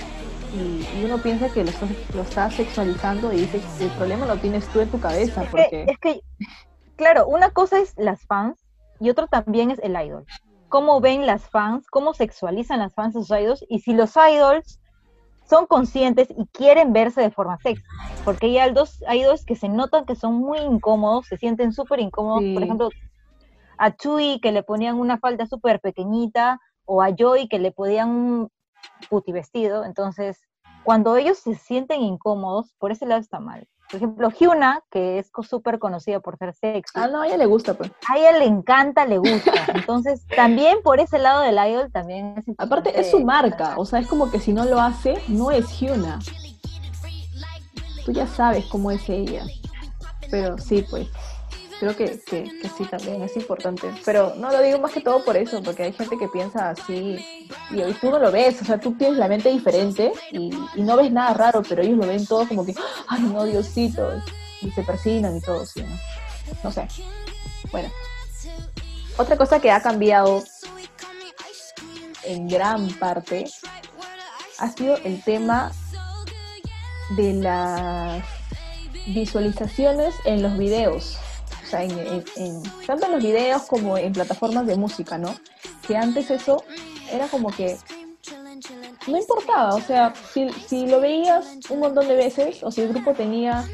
y, y uno piensa que lo lo estás sexualizando y dices, el problema lo tienes tú en tu cabeza, Es que, porque... es que, claro, una cosa es las fans y otro también es el idol. Cómo ven las fans, cómo sexualizan las fans a sus idols y si los idols son conscientes y quieren verse de forma sexy. Porque hay idols, idols que se notan que son muy incómodos, se sienten súper incómodos. Por Sí. ejemplo, a Chui que le ponían una falda súper pequeñita o a Joy que le ponían un puti vestido. Entonces, cuando ellos se sienten incómodos, por ese lado está mal. Por ejemplo, Hyuna, que es súper conocida por ser sexy, Ah, no, a ella le gusta, pues. a ella le encanta, le gusta. Entonces, también por ese lado del idol también es importante. Aparte, es su marca, o sea, es como que si no lo hace, no es Hyuna. Tú ya sabes cómo es ella. Pero sí, pues, creo que, que, sí también es importante. Pero no lo digo más que todo por eso, porque hay gente que piensa así y, y tú no lo ves, o sea, tú tienes la mente diferente y, no ves nada raro, pero ellos lo ven todo como que, ay, no, Diosito, y se persignan y todo, sí. No sé. Bueno. Otra cosa que ha cambiado en gran parte ha sido el tema de las visualizaciones en los videos. O sea, en, en- en- tanto en los videos como en plataformas de música, ¿no? Que antes eso era como que no importaba. O sea, si, si lo veías un montón de veces, o si el grupo tenía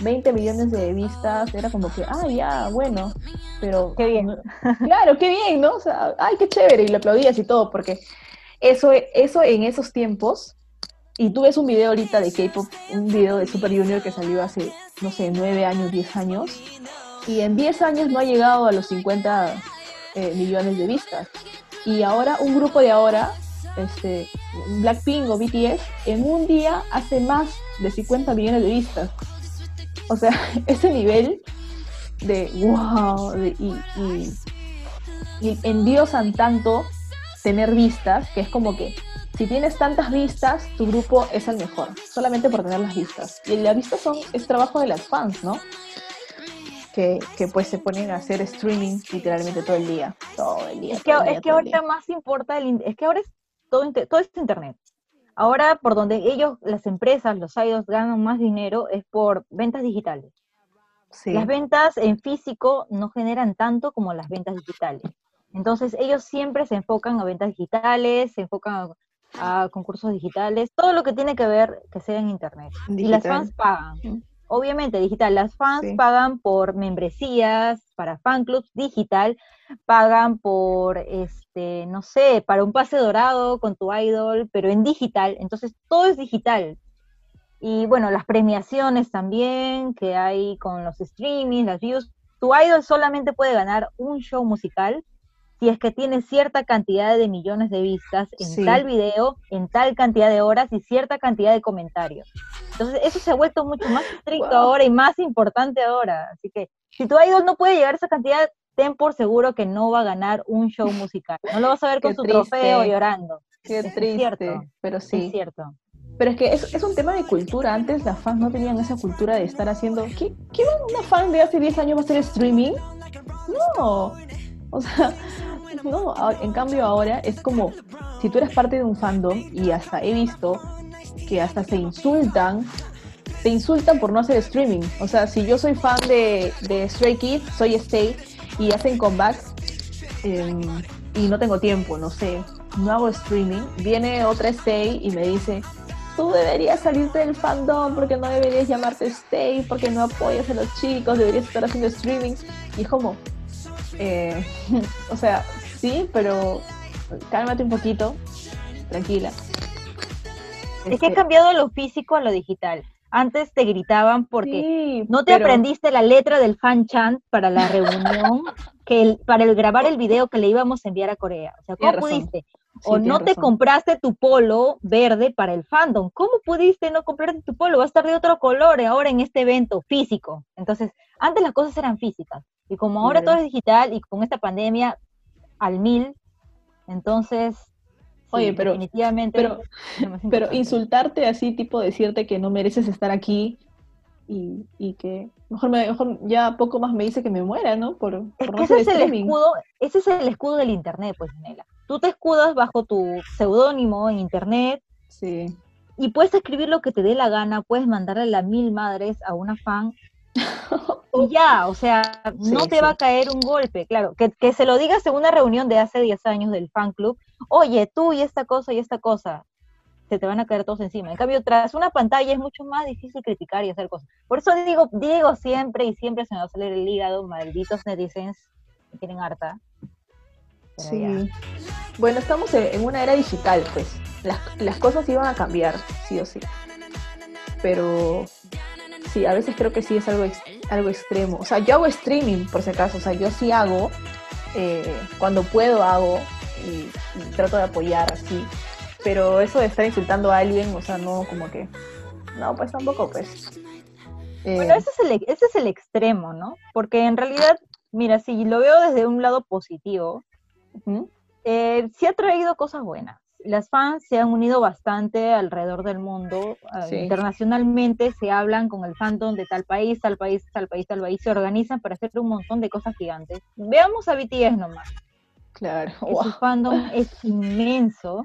20 millones de vistas, era como que, ah, ya, bueno. Pero Qué bien. claro, qué bien, ¿no? O sea, ay, qué chévere, y lo aplaudías y todo, porque eso, eso en esos tiempos, y tú ves un video ahorita de K-pop, un video de Super Junior que salió hace, no sé, 9 años, 10 años, y en 10 años no ha llegado a los 50 eh, millones de vistas. Y ahora, un grupo de ahora, este, Blackpink o BTS, en un día hace más de 50 millones de vistas. O sea, ese nivel de wow, y, y endiosan tanto tener vistas, que es como que si tienes tantas vistas, tu grupo es el mejor, solamente por tener las vistas. Y las vistas son, es trabajo de las fans, ¿no? Que, que pues se ponen a hacer streaming literalmente todo el día, todo el día. Es que, el es día, que ahorita más importa el, es que ahora es todo, todo es internet. Ahora por donde ellos, las empresas, los idols ganan más dinero es por ventas digitales. día. Sí. Las ventas en físico no generan tanto como las ventas digitales. Entonces ellos siempre se enfocan a ventas digitales, se enfocan a, a concursos digitales, todo lo que tiene que ver que sea en internet. Y las Digital. fans pagan. Obviamente digital, las fans Sí. pagan por membresías para fan clubs digital, pagan por este, no sé, para un pase dorado con tu idol, pero en digital, entonces todo es digital. Y bueno, las premiaciones también que hay con los streamings, las views. Tu idol solamente puede ganar un show musical si es que tiene cierta cantidad de millones de vistas en Sí. tal video, en tal cantidad de horas y cierta cantidad de comentarios. Entonces, eso se ha vuelto mucho más estricto Guau. ahora y más importante ahora. Así que, si tu idol no puede llegar a esa cantidad, ten por seguro que no va a ganar un show musical. No lo vas a ver con Qué su trofeo llorando. Qué Es triste, cierto, pero Es sí. cierto. Pero es que es, es un tema de cultura. Antes las fans no tenían esa cultura de estar haciendo. ¿Qué, qué una fan de hace 10 años va a hacer streaming? No. O sea, no. En cambio, ahora es como si tú eres parte de un fandom y hasta he visto que hasta se insultan. Te insultan por no hacer streaming. O sea, si yo soy fan de, de Stray Kids, soy Stay y hacen comebacks em, y no tengo tiempo, no sé, no hago streaming, viene otra Stay y me dice, tú deberías salirte del fandom porque no deberías llamarte Stay, porque no apoyas a los chicos, deberías estar haciendo streaming. Y es como, eh, o sea, sí, pero cálmate un poquito, tranquila. Es que ha Este, cambiado lo físico a lo digital. Antes te gritaban porque sí, no te pero- aprendiste la letra del fan chant para la reunión, que el- para el grabar el video que le íbamos a enviar a Corea. O sea, ¿cómo pudiste? Sí, o no te razón. compraste tu polo verde para el fandom. ¿Cómo pudiste no comprarte tu polo? Va a estar de otro color ahora en este evento físico. Entonces, antes las cosas eran físicas. Y como ahora todo es digital y con esta pandemia al mil, entonces, sí, Oye, pero- definitivamente pero- insultarte así, tipo decirte que no mereces estar aquí y, y que mejor, me, mejor ya poco más me dice que me muera, ¿no? Por, Es por que ese es el escudo, ese es el escudo del internet, pues, Nela. Tú te escudas bajo tu seudónimo en internet Sí. y puedes escribir lo que te dé la gana, puedes mandarle la mil madres a una fan y ya, o sea, no Sí, te sí. va a caer un golpe, claro, que, que se lo digas en una reunión de hace 10 años del fan club, oye, tú y esta cosa y esta cosa, se te van a caer todos encima. En cambio, tras una pantalla es mucho más difícil criticar y hacer cosas. Por eso digo, digo siempre y siempre se me va a salir el hígado, malditos netizens, me tienen harta. Pero Sí. ya. Bueno, estamos en en una era digital, pues. Las, las cosas iban a cambiar, sí o sí. Pero sí, a veces creo que sí es algo, ex- algo extremo. O sea, yo hago streaming, por si acaso. O sea, yo sí hago. eh, cuando puedo hago. Y, y trato de apoyar así. Pero eso de estar insultando a alguien, o sea, no como que... No, pues tampoco, pues. Eh, Bueno, ese es, el, ese es el extremo, ¿no? Porque en realidad, mira, si lo veo desde un lado positivo, eh, sí ha traído cosas buenas. Las fans se han unido bastante alrededor del mundo. Sí. Internacionalmente se hablan con el fandom de tal país, tal país, tal país, tal país. Se organizan para hacer un montón de cosas gigantes. Veamos a BTS nomás. Claro. Wow. su fandom es inmenso.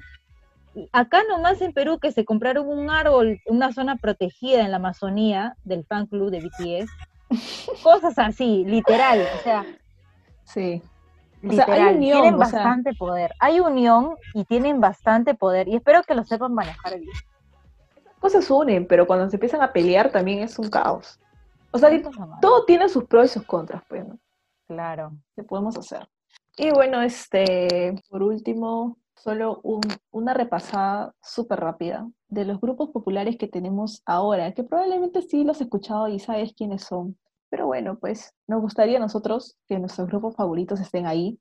Acá nomás en Perú que se compraron un árbol, una zona protegida en la Amazonía del fan club de BTS. Cosas así, literal, o sea, Sí. O sea, hay literal. unión, tienen o sea. bastante poder. Hay unión y tienen bastante poder y espero que lo sepan manejar bien. Cosas unen, pero cuando se empiezan a pelear también es un caos. O sea, todo tiene sus pros y sus contras, pues, ¿no? Claro. ¿Qué podemos hacer? Y bueno, este, por último, solo un- una repasada súper rápida de los grupos populares que tenemos ahora, que probablemente sí los has escuchado y sabes quiénes son. Pero bueno, pues nos gustaría a nosotros que nuestros grupos favoritos estén ahí.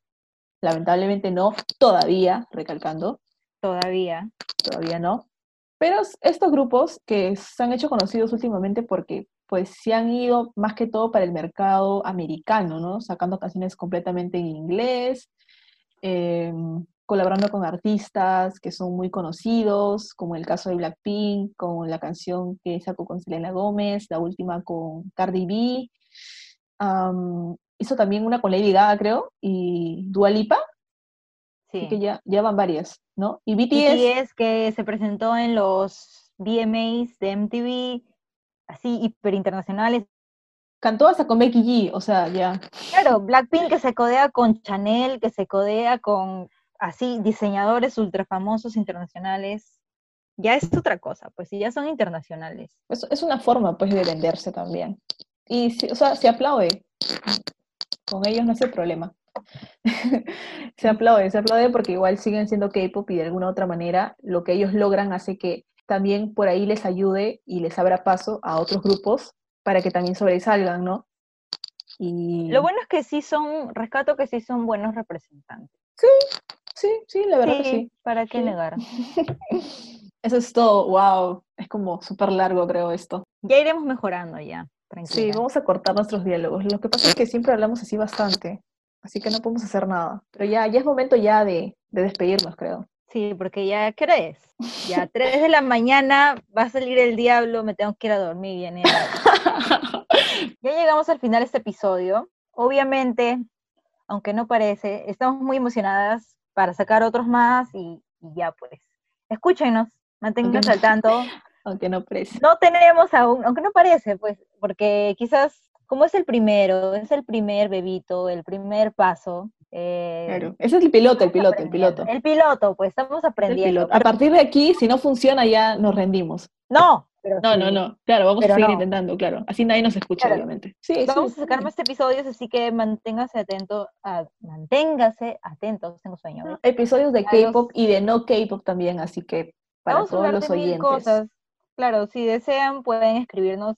Lamentablemente no, todavía, recalcando, Todavía. todavía no. Pero estos grupos que se han hecho conocidos últimamente porque pues se han ido más que todo para el mercado americano, ¿no? Sacando canciones completamente en inglés, em, colaborando con artistas que son muy conocidos, como el caso de Blackpink, con la canción que sacó con Selena Gómez, la última con Cardi B. Hizo también una con Lady Gaga, creo, y Dua Lipa, Sí. así que ya, ya van varias, ¿no? Y BTS, BTS que se presentó en los VMAs de MTV, así hiper internacionales. cantó hasta con Becky G, o sea, ya. Claro, Blackpink que se codea con Chanel, que se codea con así diseñadores ultra famosos internacionales. Ya es otra cosa, pues si ya son internacionales. Es, es una forma, pues, de venderse también. Y, sí, o sea, se aplaude. Con ellos no es el problema. se aplaude, se aplaude porque igual siguen siendo K-pop y de alguna otra manera lo que ellos logran hace que también por ahí les ayude y les abra paso a otros grupos para que también sobresalgan, ¿no? Y Lo bueno es que sí son, rescato que sí son buenos representantes. Sí, sí, la verdad que Sí, sí. ¿para qué Sí. negar? Eso es todo, wow. Es como súper largo, creo, esto. Ya iremos mejorando ya, tranquila. Sí, vamos a cortar nuestros diálogos. Lo que pasa es que siempre hablamos así bastante, así que no podemos hacer nada. Pero ya, ya es momento ya de, de despedirnos, creo. Sí, porque ya, ¿qué hora es? Ya, 3 de la mañana, va a salir el diablo, me tengo que ir a dormir, viene. Ya llegamos al final de este episodio. Obviamente, aunque no parece, estamos muy emocionadas para sacar otros más y, y ya pues. Escúchenos, manténganse no- al tanto. Aunque no parece. No tenemos aún, aunque no parece, pues, porque quizás, como es el primero, es el primer bebito, el primer paso. eh, Claro. Ese es el piloto, el piloto, el piloto. El piloto, pues, estamos aprendiendo. A partir de aquí, si no funciona, ya nos rendimos. No, pero No, sí, no, no. Claro, vamos Pero a seguir no. intentando, claro. Así nadie nos escucha, Claro. obviamente. Sí, sí, Vamos a sacar más episodios, así que manténgase atento, a, manténgase atentos, tengo sueño. ¿ves? Episodios de los- K-pop y de no K-pop también, así que para Vamos todos los de mil oyentes. cosas. Claro, si desean pueden escribirnos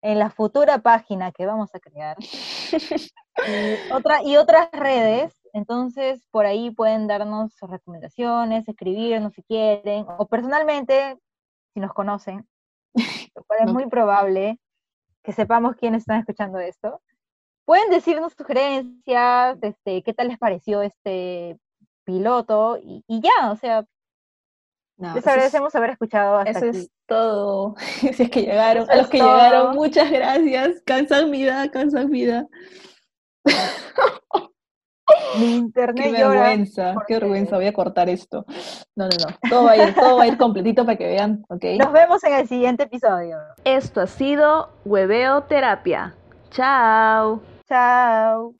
en la futura página que vamos a crear. y, otra, y otras redes, entonces por ahí pueden darnos sus recomendaciones, escribirnos si quieren, o personalmente, si nos conocen, lo cual es muy probable que sepamos quiénes están escuchando esto. Pueden decirnos sugerencias, este, qué tal les pareció este piloto, y, y ya, o sea, No, les es- agradecemos haber escuchado hasta Eso aquí. es todo. si es que llegaron, Eso a los que todo. llegaron, muchas gracias. Cansan-vida, vida Mi internet Qué llora. vergüenza, porque- qué vergüenza. Voy a cortar esto. No, no, no. Todo va a ir, todo va a ir completito para que vean, ¿ok? Nos vemos en el siguiente episodio. Esto ha sido Hueveo Terapia. Chao. Chao.